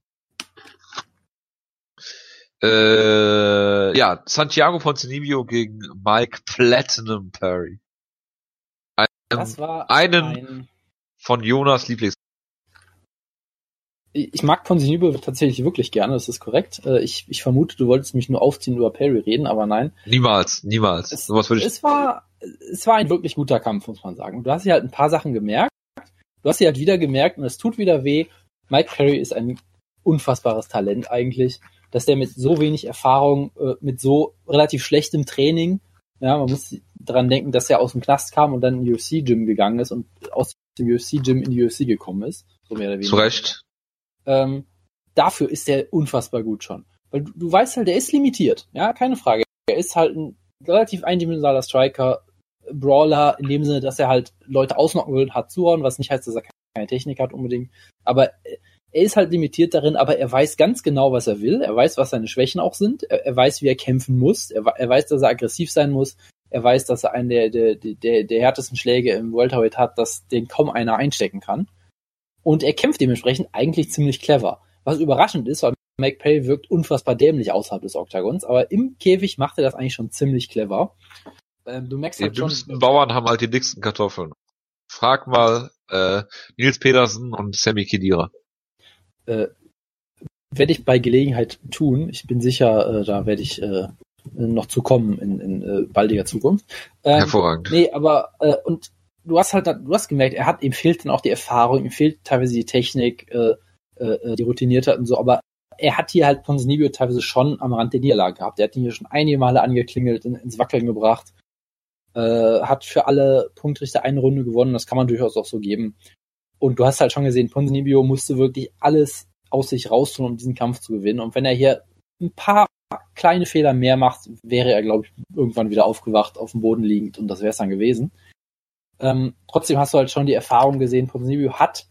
Äh, ja, Santiago Ponzinibbio gegen Mike Platinum Perry. Ein, das war einen- ein von Jonas Lieblings. ich mag Ponzinibbio tatsächlich wirklich gerne, das ist korrekt. Äh, Ich, ich vermute, du wolltest mich nur aufziehen über Perry reden, aber nein. Niemals, niemals. Es, Sowas würde ich. es war, es war ein wirklich guter Kampf, muss man sagen. Du hast hier halt ein paar Sachen gemerkt. Du hast hier halt wieder gemerkt, und es tut wieder weh. Mike Perry ist ein unfassbares Talent eigentlich, dass der mit so wenig Erfahrung, äh, mit so relativ schlechtem Training, ja, man muss daran denken, dass er aus dem Knast kam und dann in den UFC-Gym gegangen ist und aus dem UFC-Gym in die UFC gekommen ist. So mehr oder weniger Zu Recht. ähm, dafür ist er unfassbar gut schon. Weil du, du weißt halt, der ist limitiert, ja, keine Frage. Er ist halt ein relativ eindimensionaler Striker, Brawler, in dem Sinne, dass er halt Leute ausnocken will, hat zuhauen, was nicht heißt, dass er keine Technik hat unbedingt. Aber äh, er ist halt limitiert darin, aber er weiß ganz genau, was er will. Er weiß, was seine Schwächen auch sind. Er, er weiß, wie er kämpfen muss. Er, er weiß, dass er aggressiv sein muss. Er weiß, dass er einen der, der, der, der härtesten Schläge im Welterweight hat, dass den kaum einer einstecken kann. Und er kämpft dementsprechend eigentlich ziemlich clever. Was überraschend ist, weil Perry wirkt unfassbar dämlich außerhalb des Oktagons, aber im Käfig macht er das eigentlich schon ziemlich clever. Ähm, du merkst Die halt schon, dümmsten Bauern haben halt die dicksten Kartoffeln. Frag mal äh, Nils Petersen und Sammy Kedira. Äh, werde ich bei Gelegenheit tun. Ich bin sicher, äh, da werde ich äh, noch zu kommen in, in äh, baldiger Zukunft. Ähm, Hervorragend. Nee, aber äh, und du hast halt, du hast gemerkt, er hat, ihm fehlt dann auch die Erfahrung, ihm fehlt teilweise die Technik, äh, äh, die Routiniertheit und so, aber er hat hier halt Ponzinibbio teilweise schon am Rand der Niederlage gehabt. Er hat ihn hier schon einige Male angeklingelt, in, ins Wackeln gebracht, äh, hat für alle Punktrichter eine Runde gewonnen, das kann man durchaus auch so geben. Und du hast halt schon gesehen, Ponzinibbio musste wirklich alles aus sich raustun, um diesen Kampf zu gewinnen. Und wenn er hier ein paar kleine Fehler mehr macht, wäre er, glaube ich, irgendwann wieder aufgewacht, auf dem Boden liegend und das wäre es dann gewesen. Ähm, trotzdem hast du halt schon die Erfahrung gesehen, Ponzinibbio hat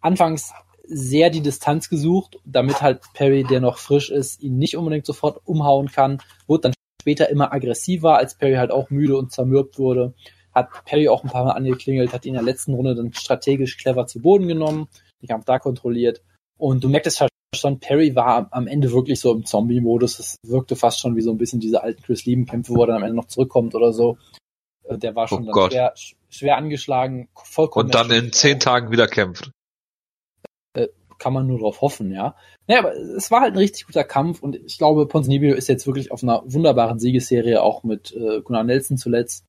anfangs sehr die Distanz gesucht, damit halt Perry, der noch frisch ist, ihn nicht unbedingt sofort umhauen kann, wurde dann später immer aggressiver, als Perry halt auch müde und zermürbt wurde, hat Perry auch ein paar Mal angeklingelt, hat ihn in der letzten Runde dann strategisch clever zu Boden genommen, den Kampf da kontrolliert und du merktest halt schon, Perry war am Ende wirklich so im Zombie-Modus, es wirkte fast schon wie so ein bisschen diese alten Chris Lieben-Kämpfe, wo er dann am Ende noch zurückkommt oder so. Äh, Der war schon Oh dann Gott. schwer, schwer angeschlagen, vollkommen Und dann in zehn Tagen wieder kämpft. kann man nur drauf hoffen, ja. Naja, aber es war halt ein richtig guter Kampf und ich glaube, Ponzinibbio ist jetzt wirklich auf einer wunderbaren Siegesserie, auch mit äh, Gunnar Nelson zuletzt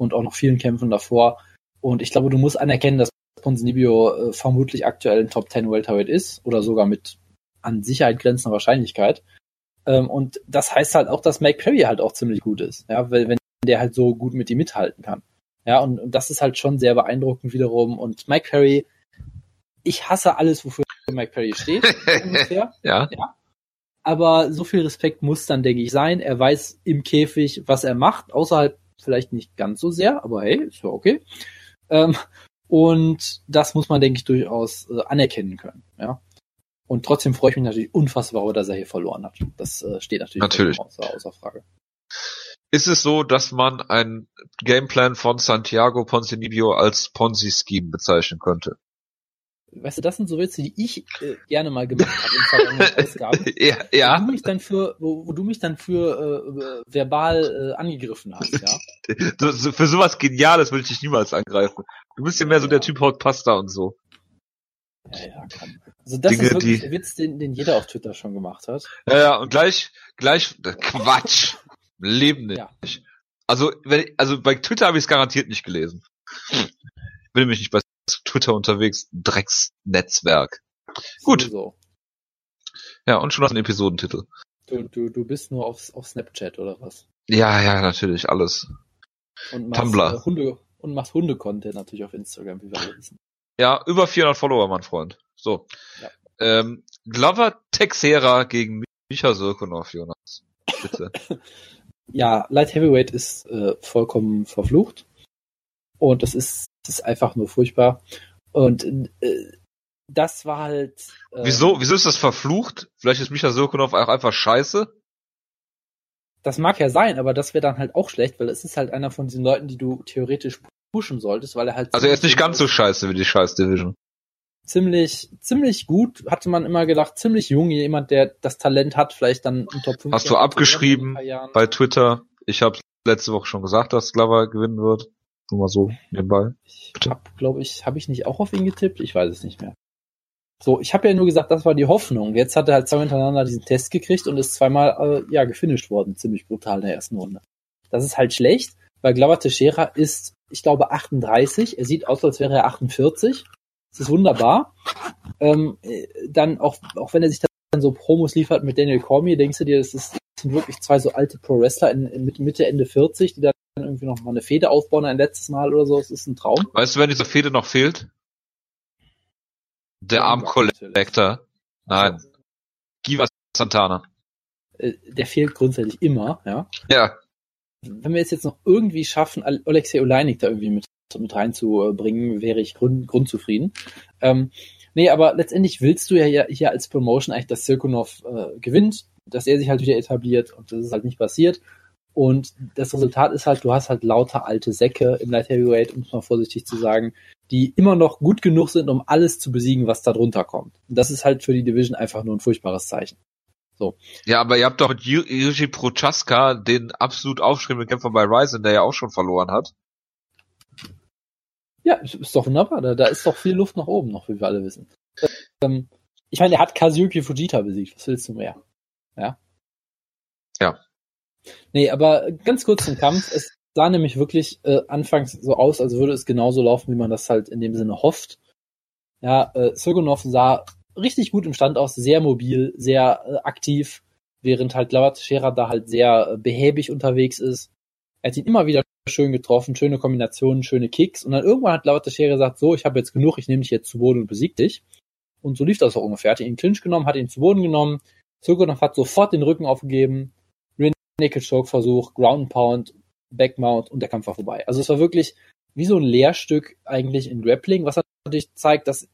und auch noch vielen Kämpfen davor. Und ich glaube, du musst anerkennen, dass Ponzinibbio äh, vermutlich aktuell ein Top 10 Welterweight ist oder sogar mit an Sicherheit grenzender Wahrscheinlichkeit. Ähm, und das heißt halt auch, dass Mike Perry halt auch ziemlich gut ist, ja, weil wenn der halt so gut mit ihm mithalten kann. Ja, und, und das ist halt schon sehr beeindruckend wiederum. Und Mike Perry, ich hasse alles, wofür Mike Perry steht, ungefähr. Ja. Aber so viel Respekt muss dann, denke ich, sein. Er weiß im Käfig, was er macht, außerhalb vielleicht nicht ganz so sehr, aber hey, ist ja okay. Ähm, und das muss man, denke ich, durchaus äh, anerkennen können. Ja. Und trotzdem freue ich mich natürlich unfassbar dass er hier verloren hat. Das äh, steht natürlich, Natürlich. Außer, außer Frage. Ist es so, dass man ein Gameplan von Santiago Ponzinibbio als Ponzi-Scheme bezeichnen könnte? Weißt du, das sind so Witze, die ich äh, gerne mal gemacht habe in vergangenen Ausgaben. ja, Wo ja. du mich dann für, wo, wo du mich dann für äh, verbal äh, angegriffen hast, ja. Du, so- für sowas Geniales würde ich dich niemals angreifen. Du bist ja mehr so der Typ Haut Pasta und so. Ja, ja, komm. Also das Dinge, ist wirklich die- der Witz, den, den jeder auf Twitter schon gemacht hat. Ja, ja, und gleich, gleich, Quatsch. Im Leben nicht. Ja. Also, wenn, also bei Twitter habe ich es garantiert nicht gelesen. Ich bin nämlich nicht bei Twitter unterwegs. Drecksnetzwerk. Gut. So. Ja, und schon noch ein Episodentitel. Du, du, du bist nur auf, auf Snapchat oder was? Ja, ja, natürlich, alles. Und machst, Tumblr. Äh, Hunde und machst Hunde-Content natürlich auf Instagram, wie wir alle wissen. Ja, über 400 Follower, mein Freund. So. Ja. Ähm, Glover Texera gegen Micha Sirkunov, Jonas. Bitte. Ja, Light Heavyweight ist äh, vollkommen verflucht. Und es ist, es ist einfach nur furchtbar. Und äh, das war halt. Äh, Wieso, wieso ist das verflucht? Vielleicht ist Micha Sirkunov auch einfach scheiße? Das mag ja sein, aber das wäre dann halt auch schlecht, weil es ist halt einer von diesen Leuten, die du theoretisch pushen solltest, weil er halt. Also er ist nicht ganz so scheiße wie die Scheiß Division. ziemlich, ziemlich gut, hatte man immer gedacht, ziemlich jung, jemand, der das Talent hat, vielleicht dann im Top 5. Hast du abgeschrieben bei Twitter? Ich habe letzte Woche schon gesagt, dass Glover gewinnen wird. Nur mal so nebenbei. Ich hab, glaube ich, habe ich nicht auch auf ihn getippt? Ich weiß es nicht mehr. So, ich habe ja nur gesagt, das war die Hoffnung. Jetzt hat er halt zwei hintereinander diesen Test gekriegt und ist zweimal äh, ja gefinisht worden, ziemlich brutal in der ersten Runde. Das ist halt schlecht, weil Glover Teixeira ist, ich glaube, 38. Er sieht aus, als wäre er 48. Das ist wunderbar. Ähm, äh, dann auch, auch wenn er sich dann so Promos liefert mit Daniel Cormier, denkst du dir, das, ist, das sind wirklich zwei so alte Pro-Wrestler in, in Mitte, Ende 40, die dann irgendwie noch mal eine Fehde aufbauen ein letztes Mal oder so. Das ist ein Traum. Weißt du, wer in dieser Fehde noch fehlt? Der Arm Collector. Nein. Giva Santana. Äh, Der fehlt grundsätzlich immer, ja. Ja. Wenn wir es jetzt noch irgendwie schaffen, Al- Alexei Oleinik da irgendwie mit, mit reinzubringen, wäre ich grund, grundzufrieden. Ähm, nee, aber letztendlich willst du ja hier, hier als Promotion eigentlich, dass Sirkunov äh, gewinnt, dass er sich halt wieder etabliert und das ist halt nicht passiert. Und das Resultat ist halt, du hast halt lauter alte Säcke im Light Heavyweight, um es mal vorsichtig zu sagen, die immer noch gut genug sind, um alles zu besiegen, was da drunter kommt. Und das ist halt für die Division einfach nur ein furchtbares Zeichen. Ja, aber ihr habt doch Yuji Prochaska den absolut aufstrebenden Kämpfer bei Ryzen, der ja auch schon verloren hat. Ja, ist- ist doch wunderbar. Da, da ist doch viel Luft nach oben noch, wie wir alle wissen. Ähm, ich meine, er hat Kazuki Fujita besiegt. Was willst du mehr? Ja. Ja. Nee, aber ganz kurz zum Kampf. Es sah nämlich wirklich äh, anfangs so aus, als würde es genauso laufen, wie man das halt in dem Sinne hofft. Ja, äh, Sogonov sah richtig gut im Stand aus, sehr mobil, sehr äh, aktiv, während halt Lauer Teixeira da halt sehr äh, behäbig unterwegs ist. Er hat ihn immer wieder schön getroffen, schöne Kombinationen, schöne Kicks. Und dann irgendwann hat Lauer Teixeira gesagt, so, ich habe jetzt genug, ich nehme dich jetzt zu Boden und besieg dich. Und so lief das auch ungefähr. Er hat ihn in Clinch genommen, hat ihn zu Boden genommen. Sogonov hat sofort den Rücken aufgegeben. Naked Choke Versuch, Ground Pound, Backmount und der Kampf war vorbei. Also es war wirklich wie so ein Lehrstück eigentlich in Grappling, was natürlich zeigt, dass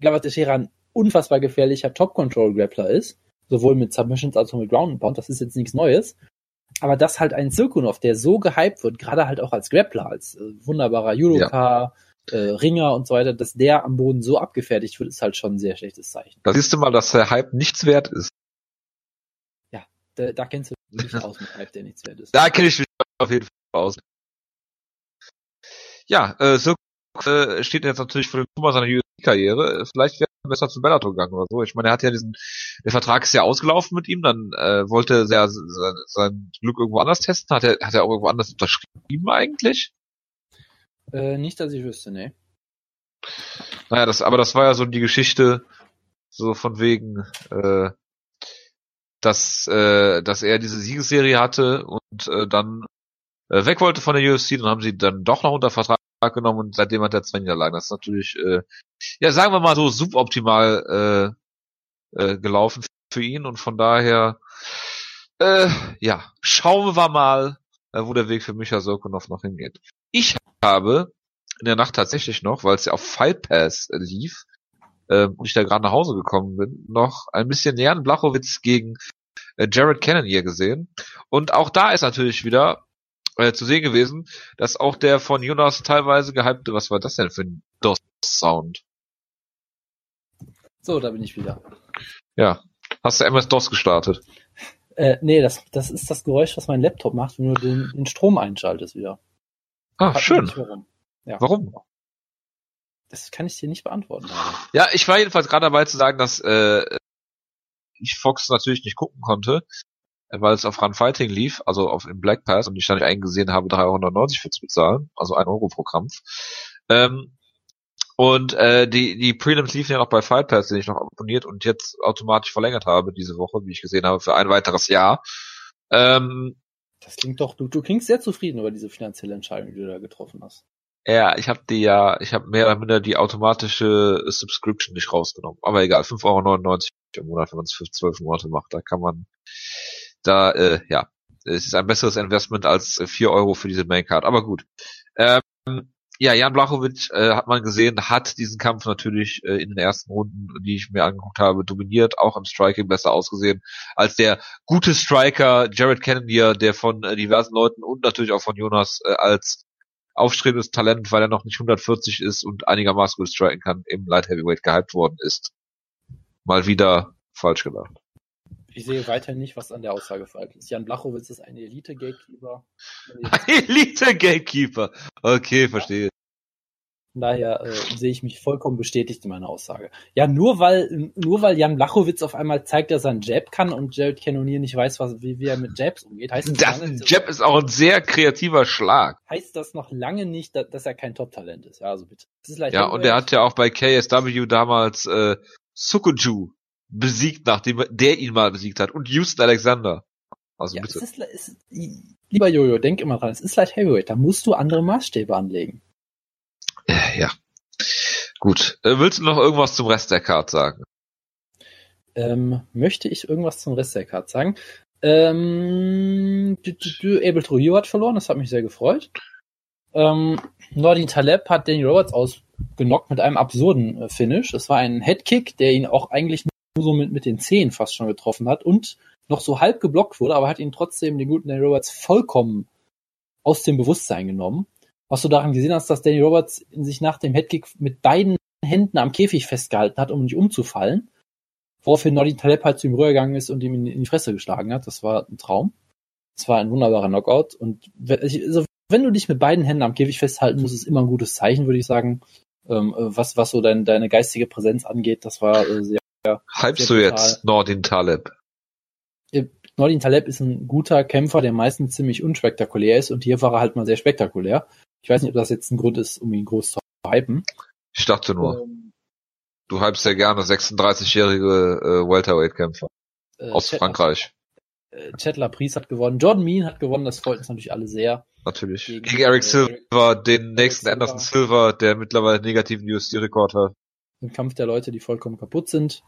Glover Teixeira ein unfassbar gefährlicher Top-Control-Grappler ist. Sowohl mit Submissions als auch mit Ground Pound. Das ist jetzt nichts Neues. Aber dass halt ein Zirkunov, der so gehypt wird, gerade halt auch als Grappler, als äh, wunderbarer Judoka, äh, Ringer und so weiter, dass der am Boden so abgefertigt wird, ist halt schon ein sehr schlechtes Zeichen. Da siehst du mal, dass der Hype nichts wert ist. Da, da kennst du dich aus mit Hype, der nichts wert ist. Da kenne ich mich auf jeden Fall aus. Ja, äh, Sirk äh, steht jetzt natürlich vor dem Kummer seiner UFC-Karriere. Vielleicht wäre er besser zu Bellator gegangen oder so. Ich meine, er hat ja diesen, der Vertrag ist ja ausgelaufen mit ihm, dann äh, wollte er sein, sein Glück irgendwo anders testen. Hat er, hat er auch irgendwo anders unterschrieben eigentlich? Äh, nicht, dass ich wüsste, ne. Naja, das, aber das war ja so die Geschichte, so von wegen, äh, dass, äh, dass er diese Siegesserie hatte und äh, dann äh, weg wollte von der UFC, dann haben sie dann doch noch unter Vertrag genommen und seitdem hat er zwei Niederlagen. Das ist natürlich, äh, ja, sagen wir mal so suboptimal äh, äh, gelaufen für ihn und von daher, äh, ja, schauen wir mal, äh, wo der Weg für Micha Sokonov noch hingeht. Ich habe in der Nacht tatsächlich noch, weil es ja auf Fight Pass lief, äh, und ich da gerade nach Hause gekommen bin, noch ein bisschen Jan Blachowitz gegen Jared Cannonier gesehen. Und auch da ist natürlich wieder äh, zu sehen gewesen, dass auch der von Jonas teilweise gehypte, was war das denn für ein DOS-Sound? So, da bin ich wieder. Ja. Hast du MS-DOS gestartet? Äh, nee, das, das ist das Geräusch, was mein Laptop macht, wenn du den, den Strom einschaltest wieder. Ah, mich schön. Warum. Ja. Warum? Das kann ich dir nicht beantworten. Ja, ich war jedenfalls gerade dabei zu sagen, dass äh, ich Fox natürlich nicht gucken konnte, weil es auf Run Fighting lief, also auf im Black Pass und ich dann nicht eingesehen habe, 390 für zu bezahlen, also ein Euro pro Kampf. Ähm, und äh, die die Prelims liefen ja noch bei Fight Pass, den ich noch abonniert und jetzt automatisch verlängert habe diese Woche, wie ich gesehen habe, für ein weiteres Jahr. Ähm, Das klingt doch, du, du klingst sehr zufrieden über diese finanzielle Entscheidung, die du da getroffen hast. Ja, ich habe die ja, ich habe mehr oder minder die automatische Subscription nicht rausgenommen. Aber egal, 5,99 Euro im Monat, wenn man es für zwölf Monate macht. Da kann man, da, äh, ja, es ist ein besseres Investment als äh, 4 Euro für diese Maincard. Aber gut. Ähm, ja, Jan Blachowicz äh, hat man gesehen, hat diesen Kampf natürlich äh, in den ersten Runden, die ich mir angeguckt habe, dominiert, auch im Striking besser ausgesehen als der gute Striker Jared Cannonier, der von äh, diversen Leuten und natürlich auch von Jonas äh, als aufstrebendes Talent, weil er noch nicht 140 ist und einigermaßen gut striken kann, im Light Heavyweight gehypt worden ist. Mal wieder falsch gedacht. Ich sehe weiterhin nicht, was an der Aussage falsch ist. Jan Blachowitz ist ein Elite-Gatekeeper. Elite Gatekeeper. Okay, verstehe. Von daher äh, sehe ich mich vollkommen bestätigt in meiner Aussage. Ja, nur weil, nur weil Jan Blachowitz auf einmal zeigt, dass er einen Jab kann und Jared Cannonier nicht weiß, was, wie, wie er mit Jabs umgeht, heißt das, Das lange, Jab ist auch ein sehr kreativer Schlag. heißt das noch lange nicht, dass, dass er kein Top-Talent ist. Ja, also bitte. Das ist leicht Ja, und er hat ja auch bei KSW damals äh, Sukuju besiegt, nachdem der ihn mal besiegt hat. Und Houston Alexander. Also ja, es bitte. ist, es ist, lieber Jojo, denk immer dran, es ist Light Heavyweight, da musst du andere Maßstäbe anlegen. Äh, Ja. Gut. Äh, willst du noch irgendwas zum Rest der Card sagen? Ähm, möchte ich irgendwas zum Rest der Card sagen? Ähm, Abel Trujillo hat verloren, das hat mich sehr gefreut. Ähm, Nordin Taleb hat Danny Roberts ausgenockt mit einem absurden äh, Finish. Es war ein Headkick, der ihn auch eigentlich nur so mit, mit den Zehen fast schon getroffen hat und noch so halb geblockt wurde, aber hat ihn trotzdem den guten Danny Roberts vollkommen aus dem Bewusstsein genommen. Was du daran gesehen hast, dass Danny Roberts sich nach dem Headkick mit beiden Händen am Käfig festgehalten hat, um nicht umzufallen. Woraufhin Nordin Taleb halt zu ihm rübergegangen ist und ihm in, die Fresse geschlagen hat. Das war ein Traum. Das war ein wunderbarer Knockout. Und also, wenn du dich mit beiden Händen am Käfig festhalten musst, ist immer ein gutes Zeichen, würde ich sagen. Ähm, was, was so dein, deine geistige Präsenz angeht, das war äh, sehr. Du brutal. jetzt Nordin Taleb? Nordin Taleb ist ein guter Kämpfer, der meistens ziemlich unspektakulär ist und hier war er halt mal sehr spektakulär. Ich weiß nicht, ob das jetzt ein Grund ist, um ihn groß zu hypen. Ich dachte nur, Ähm, du hypst ja gerne 36-jährige äh, Welterweight-Kämpfer äh, aus Chet- Frankreich. äh, Chet Laprise hat gewonnen, Jordan Mean hat gewonnen, das freut uns natürlich alle sehr. Natürlich. Gegen- Gegen, Eric Silver, den nächsten. Anderson Silver, der mittlerweile einen negativen UFC-Rekord hat. Im Kampf der Leute, die vollkommen kaputt sind,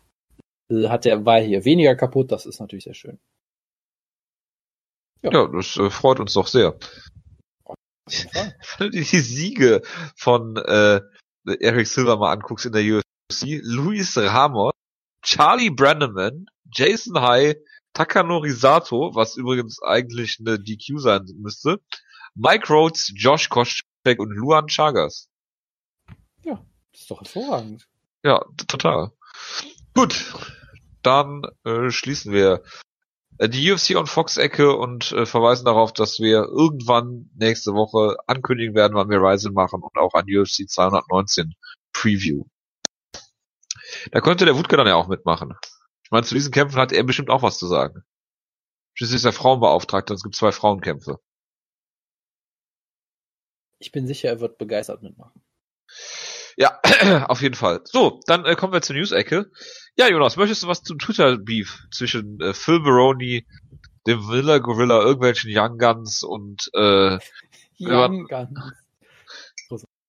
äh, hat er, war er hier weniger kaputt, das ist natürlich sehr schön. Ja. Ja, das äh, freut uns doch sehr. Wenn du dir die Siege von äh, Eric Silver mal anguckst in der UFC, Luis Ramos, Charlie Brannaman, Jason High, Takanori Sato, was übrigens eigentlich eine DQ sein müsste, Mike Rhodes, Josh Koscheck und Luan Chagas. Das ist doch hervorragend. Ja, total. Gut, dann äh, schließen wir äh, die UFC und Fox-Ecke und äh, verweisen darauf, dass wir irgendwann nächste Woche ankündigen werden, wann wir Rising machen und auch an UFC 219 Preview. Da könnte der Wutke dann ja auch mitmachen. Ich meine, zu diesen Kämpfen hat er bestimmt auch was zu sagen. Schließlich ist er Frauenbeauftragter und es gibt zwei Frauenkämpfe. Ich bin sicher, er wird begeistert mitmachen. Ja, auf jeden Fall. So, dann äh, kommen wir zur News-Ecke. Ja, Jonas, möchtest du was zum Twitter-Beef zwischen äh, Phil Baroni, dem Villa Gorilla, irgendwelchen Young Guns und äh. Young Guns.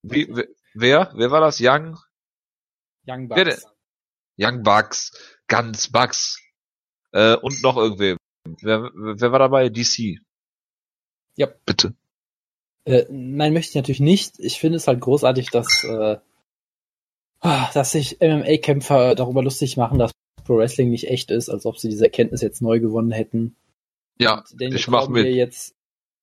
wie, wer- wer? War das? Young? Young Wer Bucks. Young Bucks, Guns, Bucks äh, und noch irgendwem. Wer, wer war dabei? DC. Ja. Bitte. Äh, nein, möchte ich natürlich nicht. Ich finde es halt großartig, dass äh, Ah, dass sich MMA-Kämpfer darüber lustig machen, dass Pro Wrestling nicht echt ist, als ob sie diese Erkenntnis jetzt neu gewonnen hätten. Ja, Daniel ich mach Cormier mit. jetzt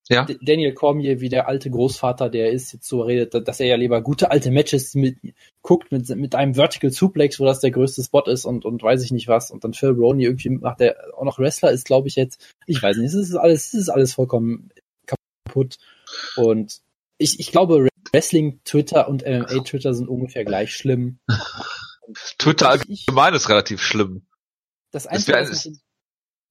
Ja. D- Daniel Cormier, wie der alte Großvater, der ist, jetzt so redet, dass er ja lieber gute alte Matches mit, guckt mit, mit einem Vertical Suplex, wo das der größte Spot ist und, und weiß ich nicht was. Und dann Phil Roney irgendwie macht, der auch noch Wrestler ist, glaube ich jetzt. Ich weiß nicht, es ist alles, es ist alles vollkommen kaputt. Und ich, ich glaube, Wrestling Twitter und MMA Twitter sind ungefähr gleich schlimm. Twitter allgemein ist relativ schlimm. das Das Einzige, wär- was mich, in-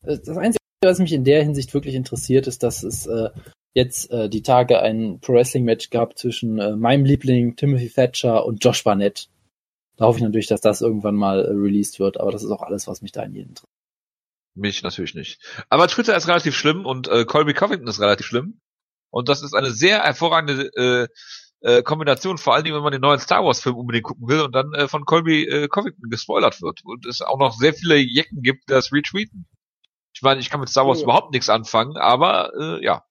das Einzige, was mich in der Hinsicht wirklich interessiert, ist, dass es äh, jetzt äh, die Tage ein Pro Wrestling Match gab zwischen äh, meinem Liebling Timothy Thatcher und Josh Barnett. Da hoffe ich natürlich, dass das irgendwann mal äh, released wird, aber das ist auch alles, was mich da in jedem interessiert. Mich natürlich nicht. Aber Twitter ist relativ schlimm und äh, Colby Covington ist relativ schlimm. Und das ist eine sehr hervorragende äh, äh, Kombination, vor allen Dingen, wenn man den neuen Star Wars Film unbedingt gucken will und dann äh, von Colby äh, Covington gespoilert wird. Und es auch noch sehr viele Jecken gibt, die das retweeten. Ich meine, ich kann mit Star Wars Ja. überhaupt nichts anfangen, aber äh, ja.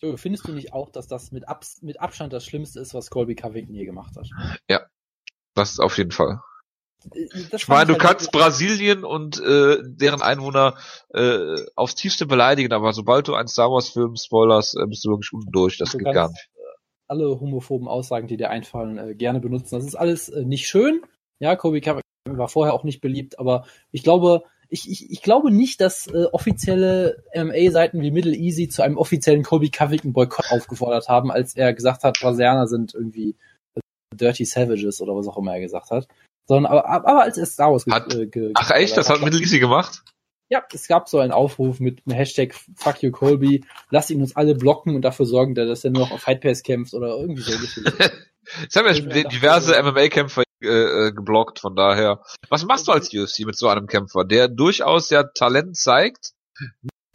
So, findest du nicht auch, dass das mit, Abs mit Abstand das Schlimmste ist, was Colby Covington je gemacht hat? Das ist auf jeden Fall. Ich meine, du halt kannst wirklich- Brasilien und äh, deren Einwohner äh, aufs tiefste beleidigen, aber sobald du einen Star Wars Film spoilerst, äh, bist du wirklich unten durch. Das Du geht gar nicht. äh, alle homophoben Aussagen, die dir einfallen, äh, gerne benutzen. Das ist alles äh, nicht schön. Ja, Kobe war vorher auch nicht beliebt, aber ich glaube, ich, ich, ich glaube nicht, dass äh, offizielle MMA-Seiten wie Middle Easy zu einem offiziellen Kobe Covington Boykott aufgefordert haben, als er gesagt hat, Brasilianer sind irgendwie äh, Dirty Savages oder was auch immer er gesagt hat. Sondern aber, aber als er Star Wars ge- Hat- äh, ge- Ach echt? Das hat Middle Easy gemacht? ja, es gab so einen Aufruf mit dem Hashtag Fuck you Colby, lass ihn uns alle blocken und dafür sorgen, dass er nur noch auf Fight Pass kämpft oder irgendwie so. Jetzt haben ja diverse MMA-Kämpfer äh, äh, geblockt, von daher. Was machst du als UFC mit so einem Kämpfer, der durchaus ja Talent zeigt,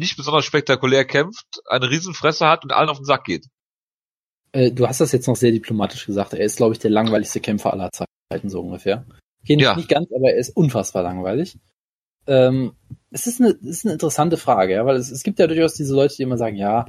nicht besonders spektakulär kämpft, eine Riesenfresse hat und allen auf den Sack geht? Äh, du hast das jetzt noch sehr diplomatisch gesagt. Er ist, glaube ich, der langweiligste Kämpfer aller Zeiten, so ungefähr. Okay, nicht, Ja. nicht ganz, aber er ist unfassbar langweilig. Ähm, es ist eine, es ist eine interessante Frage, ja, weil es, es gibt ja durchaus diese Leute, die immer sagen, ja,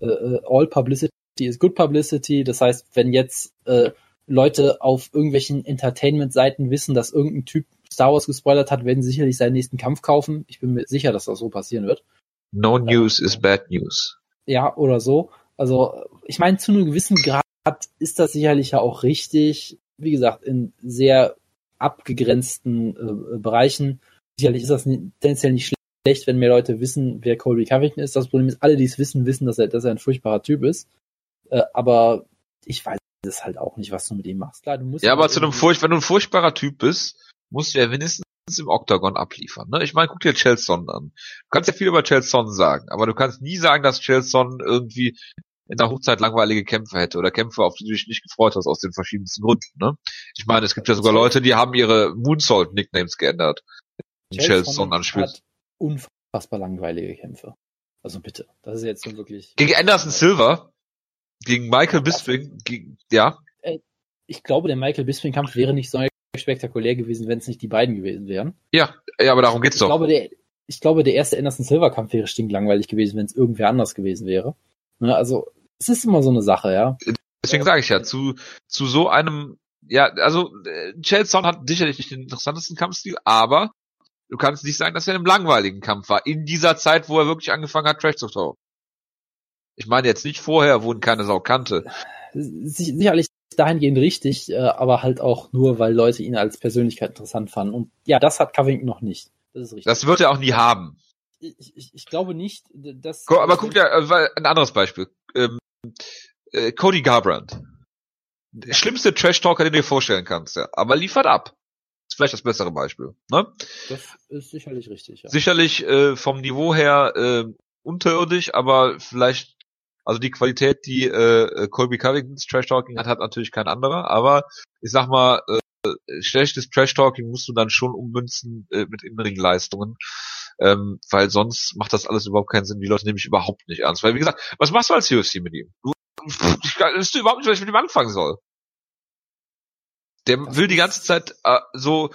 äh, äh, all publicity is good publicity. Das heißt, wenn jetzt äh, Leute auf irgendwelchen Entertainment-Seiten wissen, dass irgendein Typ Star Wars gespoilert hat, werden sie sicherlich seinen nächsten Kampf kaufen. Ich bin mir sicher, dass das so passieren wird. No news is bad news. Ja, oder so. Also, ich meine, zu einem gewissen Grad ist das sicherlich ja auch richtig. Wie gesagt, in sehr abgegrenzten äh, Bereichen. Sicherlich ist das tendenziell nicht schlecht, wenn mehr Leute wissen, wer Colby Covington ist. Das Problem ist, alle, die es wissen, wissen, dass er, dass er ein furchtbarer Typ ist. Äh, aber ich weiß es halt auch nicht, was du mit ihm machst. Klar, du musst Ja, aber zu einem Furcht, wenn du ein furchtbarer Typ bist, musst du ja wenigstens im Oktagon abliefern. Ne? Ich meine, guck dir Chelson an. Du kannst ja viel über Chelson sagen, aber du kannst nie sagen, dass Chelson irgendwie in der Hochzeit langweilige Kämpfe hätte oder Kämpfe, auf die du dich nicht gefreut hast, aus den verschiedensten Gründen. Ne? Ich meine, es gibt ja sogar Leute, die haben ihre Moonsault-Nicknames geändert. In Chelson anspielt. unfassbar langweilige Kämpfe. Also bitte. Das ist jetzt so wirklich. Gegen Anderson Silver, gegen Michael Bisping, gegen, ja, ich glaube, der Michael Bisping-Kampf wäre nicht so spektakulär gewesen, wenn es nicht die beiden gewesen wären. ja, ja, aber darum geht's Ich doch. glaube, der, ich glaube, der erste Anderson Silver-Kampf wäre stinklangweilig gewesen, wenn es irgendwer anders gewesen wäre. Ne, also, es ist immer so eine Sache, ja. Deswegen sage ich ja, zu, zu so einem, ja, also äh, Chelson hat sicherlich nicht den interessantesten Kampfstil, aber du kannst nicht sagen, dass er in einem langweiligen Kampf war, in dieser Zeit, wo er wirklich angefangen hat, Trash zu talken. Ich meine jetzt nicht vorher, wo ihn keine Sau kannte. Sich- Sicherlich dahingehend richtig, äh, aber halt auch nur, weil Leute ihn als Persönlichkeit interessant fanden. Und ja, das hat Covington noch nicht. Das ist richtig. Das wird er auch nie haben. Ich, ich, ich glaube nicht, dass. Aber guck dir, äh, weil- ein anderes Beispiel. Ähm, äh, Cody Garbrandt. Der schlimmste Trash-Talker, den du dir vorstellen kannst, ja. Aber liefert ab. Ist vielleicht das bessere Beispiel. Ne? Das ist sicherlich richtig, ja. sicherlich äh, vom Niveau her äh, unterirdisch, aber vielleicht, also die Qualität, die äh, Colby Covingtons Trash Talking hat, hat natürlich kein anderer. Aber ich sag mal, äh, schlechtes Trash Talking musst du dann schon ummünzen äh, mit Innenring-Leistungen. Ähm, weil sonst macht das alles überhaupt keinen Sinn. Die Leute nehmen mich überhaupt nicht ernst. Weil wie gesagt, was machst du als UFC mit ihm? Du, ich wüsste überhaupt nicht, was ich mit ihm anfangen soll. Der will die ganze Zeit äh, so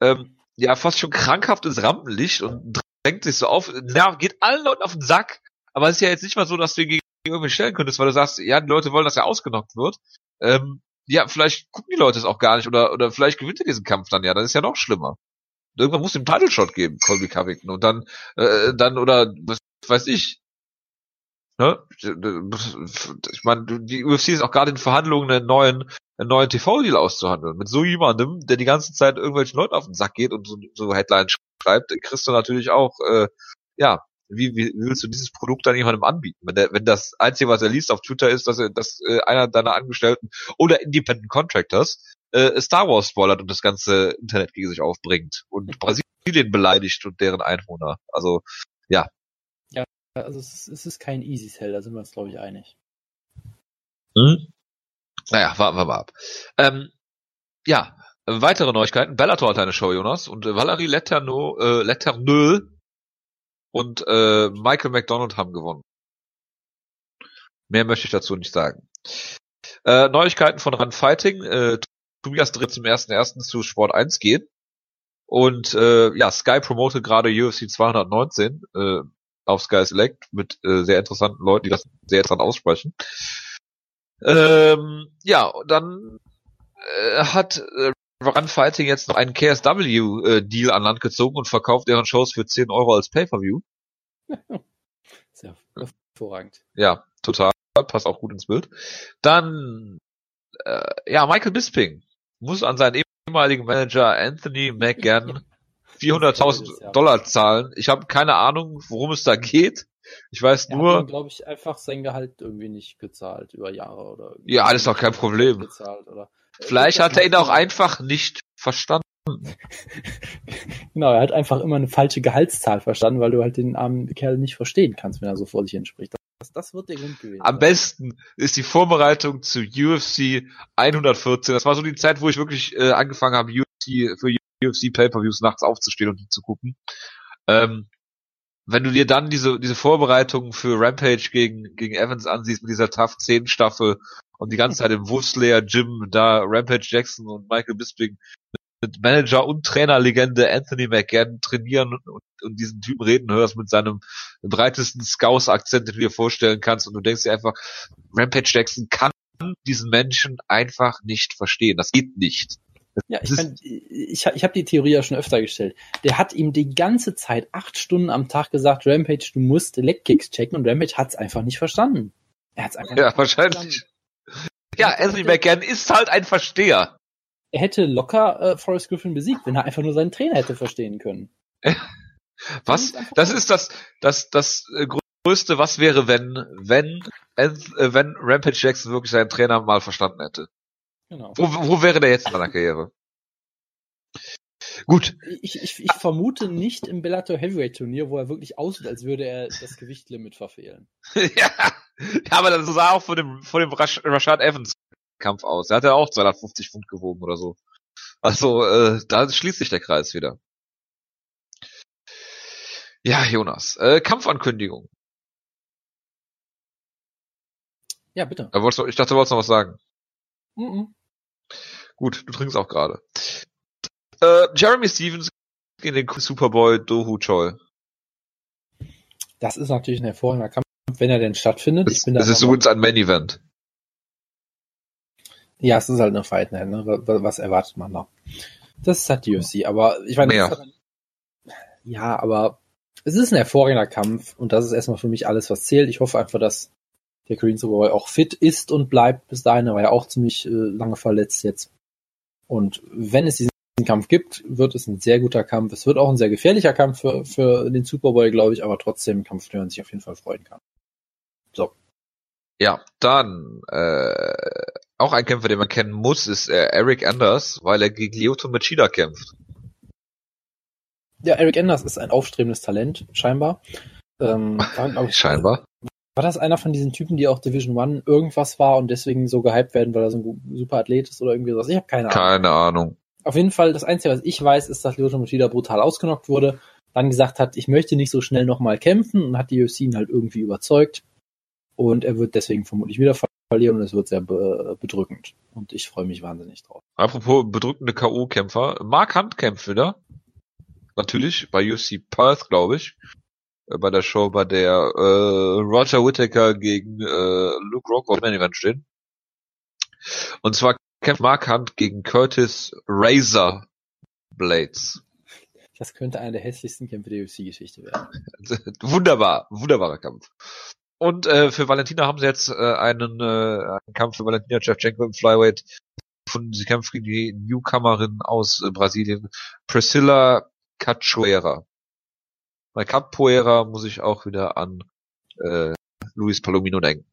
ähm, ja fast schon krankhaftes Rampenlicht und drängt sich so auf, nervt, geht allen Leuten auf den Sack, aber es ist ja jetzt nicht mal so, dass du ihn gegen irgendwie stellen könntest, weil du sagst, ja, die Leute wollen, dass er ausgenockt wird. Ähm, ja, vielleicht gucken die Leute es auch gar nicht oder, oder vielleicht gewinnt er diesen Kampf dann ja, das ist ja noch schlimmer. Irgendwann muss ihm Title Shot geben, Colby Covington und dann, äh, dann oder was weiß ich. Ne? Ich meine, die UFC ist auch gerade in Verhandlungen einen neuen, einen neuen TV-Deal auszuhandeln. Mit so jemandem, der die ganze Zeit irgendwelchen Leuten auf den Sack geht und so, so Headlines schreibt, kriegst du natürlich auch, äh, ja, wie, wie willst du dieses Produkt dann jemandem anbieten? Wenn, der, wenn das Einzige, was er liest auf Twitter ist, dass, er, dass äh, einer deiner Angestellten oder Independent Contractors äh, Star Wars spoilert und das ganze Internet gegen sich aufbringt und Brasilien beleidigt und deren Einwohner. Also, ja. Ja, also es ist, es ist kein Easy Sell, da sind wir uns, glaube ich, einig. Hm? Naja, warten wir mal ab. Ähm, ja, weitere Neuigkeiten. Bellator hat eine Show, Jonas, und äh, Valerie Letterno, äh, Leterneux und äh, Michael McDonald haben gewonnen. Mehr möchte ich dazu nicht sagen. Äh, Neuigkeiten von Run Fighting. Äh, Tobias Dritt zum ersten ersten zu Sport 1 gehen. Und äh, ja, Sky promotet gerade UFC 219 äh, auf Sky Select mit äh, sehr interessanten Leuten, die das sehr interessant aussprechen. Ähm, ja, dann äh, hat äh, Run Fighting jetzt noch einen KSW-Deal äh, an Land gezogen und verkauft deren Shows für 10 Euro als Pay-Per-View. Sehr hervorragend. Ja, total. Passt auch gut ins Bild. Dann, äh, ja, Michael Bisping muss an seinen ehemaligen Manager Anthony McGann 400.000 Dollar zahlen. Ich habe keine Ahnung, worum es da geht. Ich weiß Er nur. hat, glaube ich, einfach sein Gehalt irgendwie nicht gezahlt über Jahre oder. Ja, ist doch kein Problem. Gezahlt, oder. Vielleicht hat er ihn macht- auch einfach nicht verstanden. Genau, er hat einfach immer eine falsche Gehaltszahl verstanden, weil du halt den armen Kerl nicht verstehen kannst, wenn er so vor sich hin spricht. Das, wird der Grund gewesen. Am besten ist die Vorbereitung zu UFC 114. Das war so die Zeit, wo ich wirklich äh, angefangen habe, UFC für UFC Pay-per-Views nachts aufzustehen und die zu gucken. Ähm, wenn du dir dann diese diese Vorbereitung für Rampage gegen gegen Evans ansiehst mit dieser Tough 10 Staffel und die ganze Zeit im Wolfslayer Gym da Rampage Jackson und Michael Bisping mit Manager und Trainerlegende Anthony McGann trainieren und, und, und diesen Typen reden hörst mit seinem breitesten Scouse-Akzent, den du dir vorstellen kannst und du denkst dir einfach, Rampage Jackson kann diesen Menschen einfach nicht verstehen. Das geht nicht. Ja, ich, kann, ich, ich habe die Theorie ja schon öfter gestellt. Der hat ihm die ganze Zeit acht Stunden am Tag gesagt, Rampage, du musst Legkicks checken und Rampage hat's einfach nicht verstanden. Er hat's einfach Ja, nicht wahrscheinlich. verstanden. Ja, Anthony McGann ist halt ein Versteher. Er hätte locker äh, Forrest Griffin besiegt, wenn er einfach nur seinen Trainer hätte verstehen können. Was? Das ist das, das, das äh, Größte, was wäre, wenn, wenn, äh, wenn Rampage Jackson wirklich seinen Trainer mal verstanden hätte. Genau. Wo, wo wäre der jetzt in seiner Karriere? Gut, Ich, ich, ich vermute nicht im Bellator Heavyweight Turnier, wo er wirklich aussieht, als würde er das Gewichtlimit verfehlen. ja, ja, aber das sah auch vor dem, vor dem Rash, Rashad Evans Kampf aus. Er hat ja auch 250 Pfund gewogen oder so. Also, äh, da schließt sich der Kreis wieder. Ja, Jonas. Äh, Kampfankündigung. Ja, bitte. Ich dachte, du wolltest noch was sagen. Mhm. Gut, du trinkst auch gerade. Äh, Jeremy Stevens gegen den Superboy Dohu Choi. Das ist natürlich ein hervorragender Kampf, wenn er denn stattfindet. Es, ich bin da es ist übrigens ein Main Event. Ja, es ist halt eine Fight Night, ne? Was, erwartet man da? Das ist halt die UFC, aber ich meine, halt- ja, aber es ist ein hervorragender Kampf und das ist erstmal für mich alles, was zählt. Ich hoffe einfach, dass der Superboy auch fit ist und bleibt bis dahin. Er war ja auch ziemlich äh, lange verletzt jetzt. Und wenn es diesen Kampf gibt, wird es ein sehr guter Kampf. Es wird auch ein sehr gefährlicher Kampf für, für den Superboy, glaube ich, aber trotzdem ein Kampf, den man sich auf jeden Fall freuen kann. So. Ja, dann äh, auch ein Kämpfer, den man kennen muss, ist äh, Eric Anders, weil er gegen Lyoto Machida kämpft. Ja, Eric Enders ist ein aufstrebendes Talent, scheinbar. Ähm, war, ich, Scheinbar. War das einer von diesen Typen, die auch Division One irgendwas war und deswegen so gehypt werden, weil er so ein super Athlet ist oder irgendwie sowas? Ich habe keine Ahnung. Keine Ahnung. Auf jeden Fall, das Einzige, was ich weiß, ist, dass Lyoto Machida brutal ausgenockt wurde, dann gesagt hat, ich möchte nicht so schnell nochmal kämpfen und hat die UFC ihn halt irgendwie überzeugt. Und er wird deswegen vermutlich wieder verlieren und es wird sehr be bedrückend. Und ich freue mich wahnsinnig drauf. Apropos bedrückende K.O.-Kämpfer. Mark Hunt kämpft wieder. Natürlich, bei UFC Perth, glaube ich. Äh, Bei der Show, bei der äh, Roger Whittaker gegen äh, Luke Rockhold Main Event stehen. Und zwar kämpft Mark Hunt gegen Curtis Razor Blades. Das könnte einer der hässlichsten Kämpfe der UFC-Geschichte werden. Wunderbar, wunderbarer Kampf. Und äh, für Valentina haben sie jetzt äh, einen, äh, einen Kampf für Valentina Shevchenko im Flyweight gefunden. Sie kämpft gegen die Newcomerin aus äh, Brasilien, Priscilla Cachoeira. Bei Capoeira muss ich auch wieder an äh, Luis Palomino denken.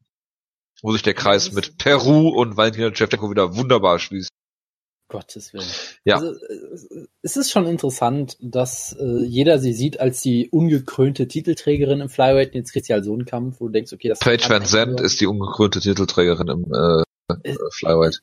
Wo sich der Kreis mit Peru und Valentina Shevchenko wieder wunderbar schließt. Gottes Willen. Ja. Also, äh, es ist schon interessant, dass äh, jeder sie sieht als die ungekrönte Titelträgerin im Flyweight. Jetzt kriegt sie halt so einen Kampf, wo du denkst, okay, das Paige Van Zandt ist die ungekrönte Titelträgerin im äh, Äh, Flyweight.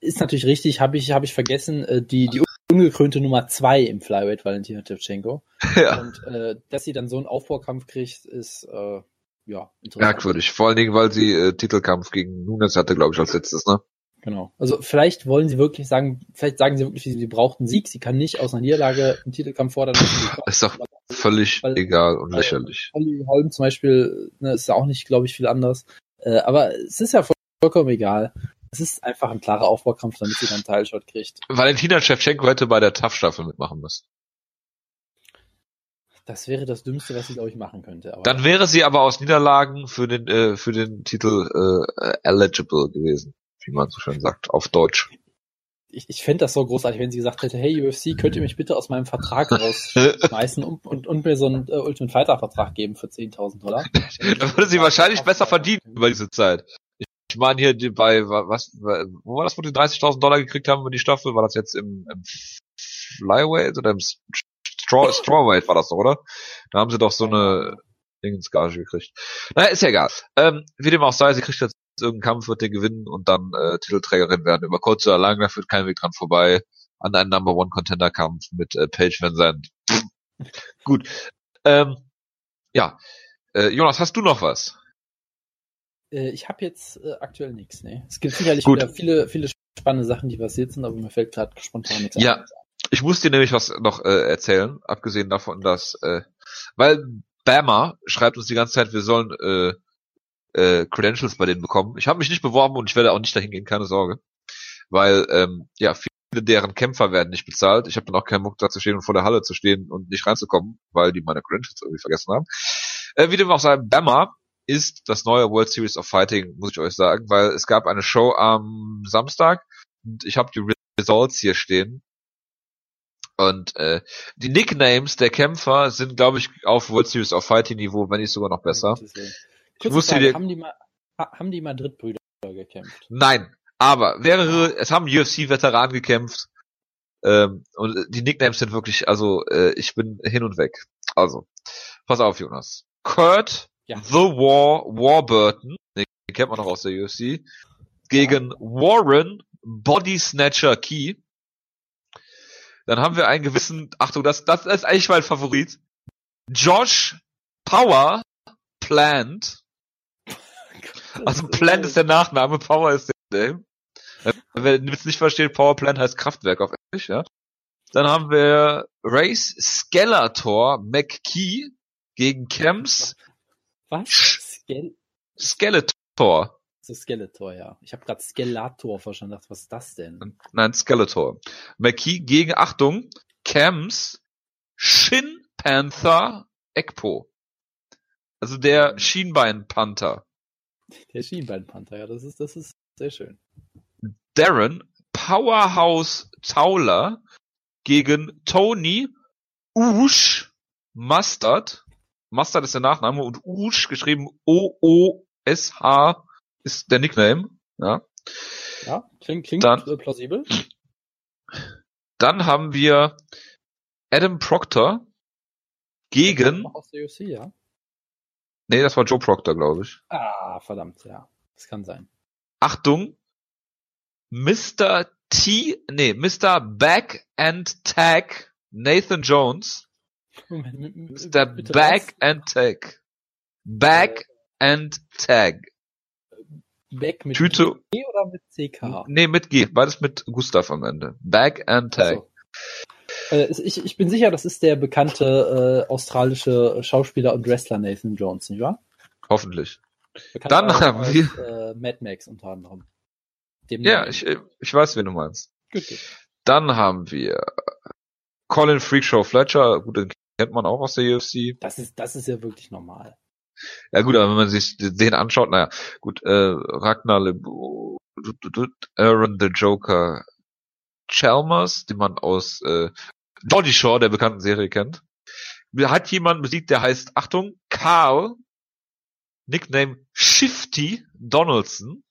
ist natürlich richtig, habe ich, hab ich vergessen, äh, die, die ungekrönte Nummer zwei im Flyweight, Valentina Shevchenko. Ja, Und äh, dass sie dann so einen Aufbaukampf kriegt, ist äh, ja interessant. merkwürdig. Vor allen Dingen, weil sie äh, Titelkampf gegen Nunes hatte, glaube ich, als letztes, ne? Genau. Also vielleicht wollen sie wirklich sagen, vielleicht sagen sie wirklich, sie braucht einen Sieg. Sie kann nicht aus einer Niederlage einen Titelkampf fordern. Ist doch völlig Weil- egal und lächerlich. Holly Holm zum Beispiel ne, ist ja auch nicht, glaube ich, viel anders. Äh, aber es ist ja voll- vollkommen egal. Es ist einfach ein klarer Aufbaukampf, damit sie dann einen Teilshot kriegt. Valentina Shevchenko hätte bei der TAF-Staffel mitmachen müssen. Das wäre das Dümmste, was sie, glaube ich, machen könnte. Dann wäre sie aber aus Niederlagen für den äh, für den Titel äh, eligible gewesen, wie man so schön sagt, auf Deutsch. ich, ich fände das so großartig, wenn sie gesagt hätte, hey UFC, könnt ihr mich bitte aus meinem Vertrag rausschmeißen und, und, und mir so einen äh, Ultimate Fighter Vertrag geben für 10.000 Dollar. Dann würde sie wahrscheinlich besser verdienen über diese Zeit. Ich meine hier bei was wo war das, wo die 30.000 Dollar gekriegt haben über die Staffel? War das jetzt im, im Flyweight oder im Straw, Strawweight war das doch, oder? Da haben sie doch so eine Dingensgage gekriegt. Naja, ist ja egal. Ähm, wie dem auch sei, sie kriegt jetzt irgendeinen Kampf, wird den gewinnen und dann äh, Titelträgerin werden. Über kurz oder lang, da führt kein Weg dran vorbei. An einen Number One Contender Kampf mit äh, Paige Van Zandt. Gut. Ähm, ja. Äh, Jonas, hast du noch was? Äh, ich habe jetzt äh, aktuell nichts, ne? Es gibt sicherlich Gut. wieder viele, viele spannende Sachen, die passiert sind, aber mir fällt gerade spontan nichts Ja. ein. Ich muss dir nämlich was noch äh, erzählen, abgesehen davon, dass, äh, weil Bama schreibt uns die ganze Zeit, wir sollen äh, äh, Credentials bei denen bekommen. Ich habe mich nicht beworben und ich werde auch nicht dahin gehen, keine Sorge. Weil, ähm, ja, viele deren Kämpfer werden nicht bezahlt. Ich habe dann auch keinen Muck da zu stehen und vor der Halle zu stehen und nicht reinzukommen, weil die meine Credentials irgendwie vergessen haben. Äh, wie dem auch sei, Bama ist das neue World Series of Fighting, muss ich euch sagen, weil es gab eine Show am Samstag und ich habe die Results hier stehen. Und äh, die Nicknames der Kämpfer sind, glaube ich, auf World Series of Fighting Niveau, wenn nicht sogar noch besser. Ich Kurze wusste Frage, haben die ha- haben die Madrid-Brüder gekämpft? Nein, aber mehrere, es haben UFC-Veteranen gekämpft. Ähm, und die Nicknames sind wirklich, also äh, ich bin hin und weg. Also, pass auf, Jonas. Kurt Ja. The War Warburton, den kennt man noch aus der UFC, gegen Warren Body Snatcher Key. Dann haben wir einen gewissen, Achtung, das, das ist eigentlich mein Favorit. Josh Power Plant. Also Plant ist der Nachname, Power ist der Name. Äh, Wer es nicht versteht, Power Plant heißt Kraftwerk auf Englisch, ja. Dann haben wir Race Skeletor McKee gegen Kems Was? Skel Skeletor. so Skeletor, ja. Ich habe gerade Skelator verstanden. Was ist das denn? Nein, Skeletor. McKee gegen, Achtung, Kems Shin Panther Ekpo. Also der Schienbein-Panther. Der Schienbeinpanther, ja, das ist, das ist sehr schön. Darren Powerhouse Tauler gegen Tony Usch Mustard. Mustard ist der Nachname und Usch geschrieben O-O-S-H ist der Nickname. Ja. Ja, klingt, klingt Dann- äh, plausibel. Dann haben wir Adam Proctor gegen, UFC, ja. Nee, das war Joe Proctor, glaube ich. Ah, verdammt, ja. Das kann sein. Achtung, Mr. T, nee, Mr. Back and Tag Nathan Jones. Moment, m- m- Ist der bitte Back was? and Tag. Back and Tag. Back mit Tüte, G oder mit CK? nee, mit G, beides mit Gustav am Ende. Back and Tag. Achso. Äh, ich, ich bin sicher, das ist der bekannte äh, australische Schauspieler und Wrestler Nathan Jones, nicht wahr? Hoffentlich. Bekannt Dann haben als, wir- äh, Mad Max unter anderem. Dem Ja, ich, äh, ich weiß, wen du meinst. Gut, gut. Dann haben wir Colin Freakshow Fletcher, gut, den kennt man auch aus der UFC. Das ist, das ist ja wirklich normal. Ja gut, aber wenn man sich den anschaut, naja, gut, äh, Ragnar Lebu, Aaron the Joker Chalmers, den man aus äh, Geordie Shore, der bekannten Serie, kennt. Hat jemand besiegt, der heißt, Achtung, Carl, Nickname Shifty Donaldson.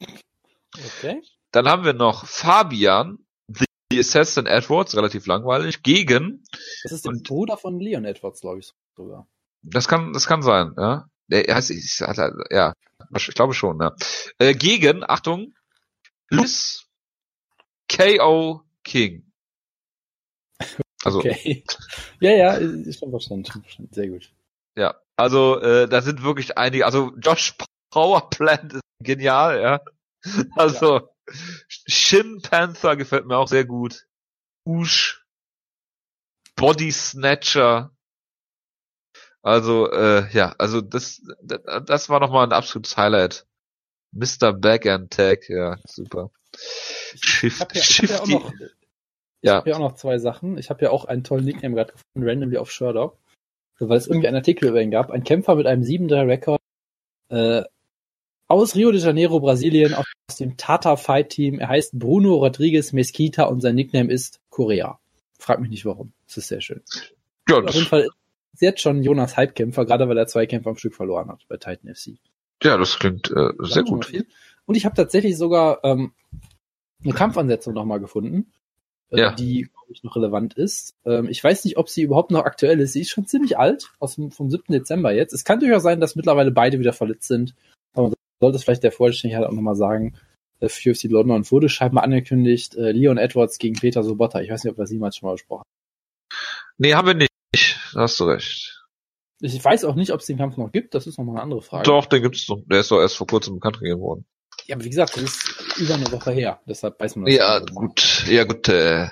Okay. Dann haben wir noch Fabian, The Assassin Edwards, relativ langweilig, gegen, Das ist der Und- Bruder von Leon Edwards, glaube ich sogar. das kann, das kann sein, ja. Der heißt, ich, hat er- ja, ich glaube schon, ja. Äh, gegen, Achtung, Liz K.O. King. Also, Okay. ja, ja, ist schon verstanden, schon verstanden. Sehr gut. ja, also, äh, da sind wirklich einige, also Josh Powerplant ist genial, ja. Also, Shin Panther gefällt mir auch sehr gut. Ush. Body Snatcher. Also, äh, ja, also das, das, war nochmal ein absolutes Highlight. Mr. Backhand Tag, ja, super. Ich Shift, habe ja, ich hab ja auch Shifty. Noch, ich Ja. hab ja auch noch zwei Sachen. Ich habe ja auch einen tollen Nickname gerade gefunden, randomly auf Sherdog, weil es irgendwie einen Artikel über ihn gab. Ein Kämpfer mit einem 7-3-Rekord äh, aus Rio de Janeiro, Brasilien, aus dem Tata Fight Team. Er heißt Bruno Rodriguez Mesquita und sein Nickname ist Korea. Frag mich nicht warum. Das ist sehr schön. Ja, Auf jeden Fall ist jetzt schon Jonas Halbkämpfer, gerade weil er zwei Kämpfe am Stück verloren hat bei Titan FC. ja, das klingt äh, sehr gut. Und ich habe tatsächlich sogar ähm, eine Kampfansetzung nochmal gefunden, Ja. die glaub ich noch relevant ist. Ähm, ich weiß nicht, ob sie überhaupt noch aktuell ist. Sie ist schon ziemlich alt, aus dem, vom 7. Dezember jetzt. Es kann durchaus sein, dass mittlerweile beide wieder verletzt sind. Aber man sollte es vielleicht der Vollständigkeit auch nochmal sagen. Äh, Für UFC London wurde scheinbar angekündigt, äh, Leon Edwards gegen Peter Sobotta. Ich weiß nicht, ob wir das jemals schon mal besprochen Nee, haben wir nicht. Da hast du recht. haben. Ich weiß auch nicht, ob es den Kampf noch gibt. Das ist nochmal eine andere Frage. Doch, den gibt's noch. Der ist doch erst vor kurzem bekannt gegeben worden. Ja, aber wie gesagt, das ist über eine Woche her. Deshalb weiß man das Ja, nicht. gut. Ja, gut. Äh,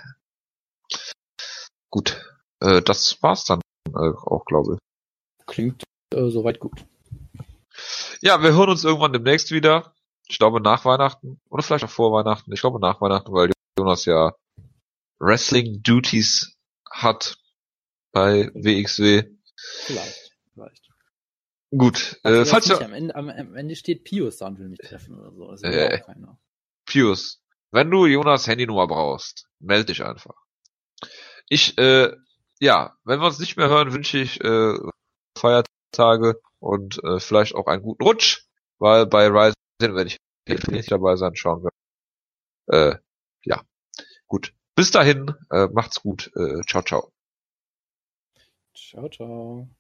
gut. Äh, das war's dann äh, auch, glaube ich. Klingt äh, soweit gut. Ja, wir hören uns irgendwann demnächst wieder. Ich glaube nach Weihnachten oder vielleicht auch vor Weihnachten. Ich glaube nach Weihnachten, weil Jonas ja Wrestling Duties hat bei WXW. Vielleicht. Vielleicht. Gut. Also Äh, falls nicht, am, Ende, am, am Ende steht Pius da und will mich treffen oder so. Will Äh. Pius, wenn du Jonas Handynummer brauchst, melde dich einfach. Ich, äh, ja, wenn wir uns nicht mehr hören, wünsche ich äh, Feiertage und äh, vielleicht auch einen guten Rutsch, weil bei Ryzen werde ich nicht dabei sein, schauen wir. Äh, ja, gut. Bis dahin, äh, macht's gut. Äh, ciao, ciao. Ciao, ciao.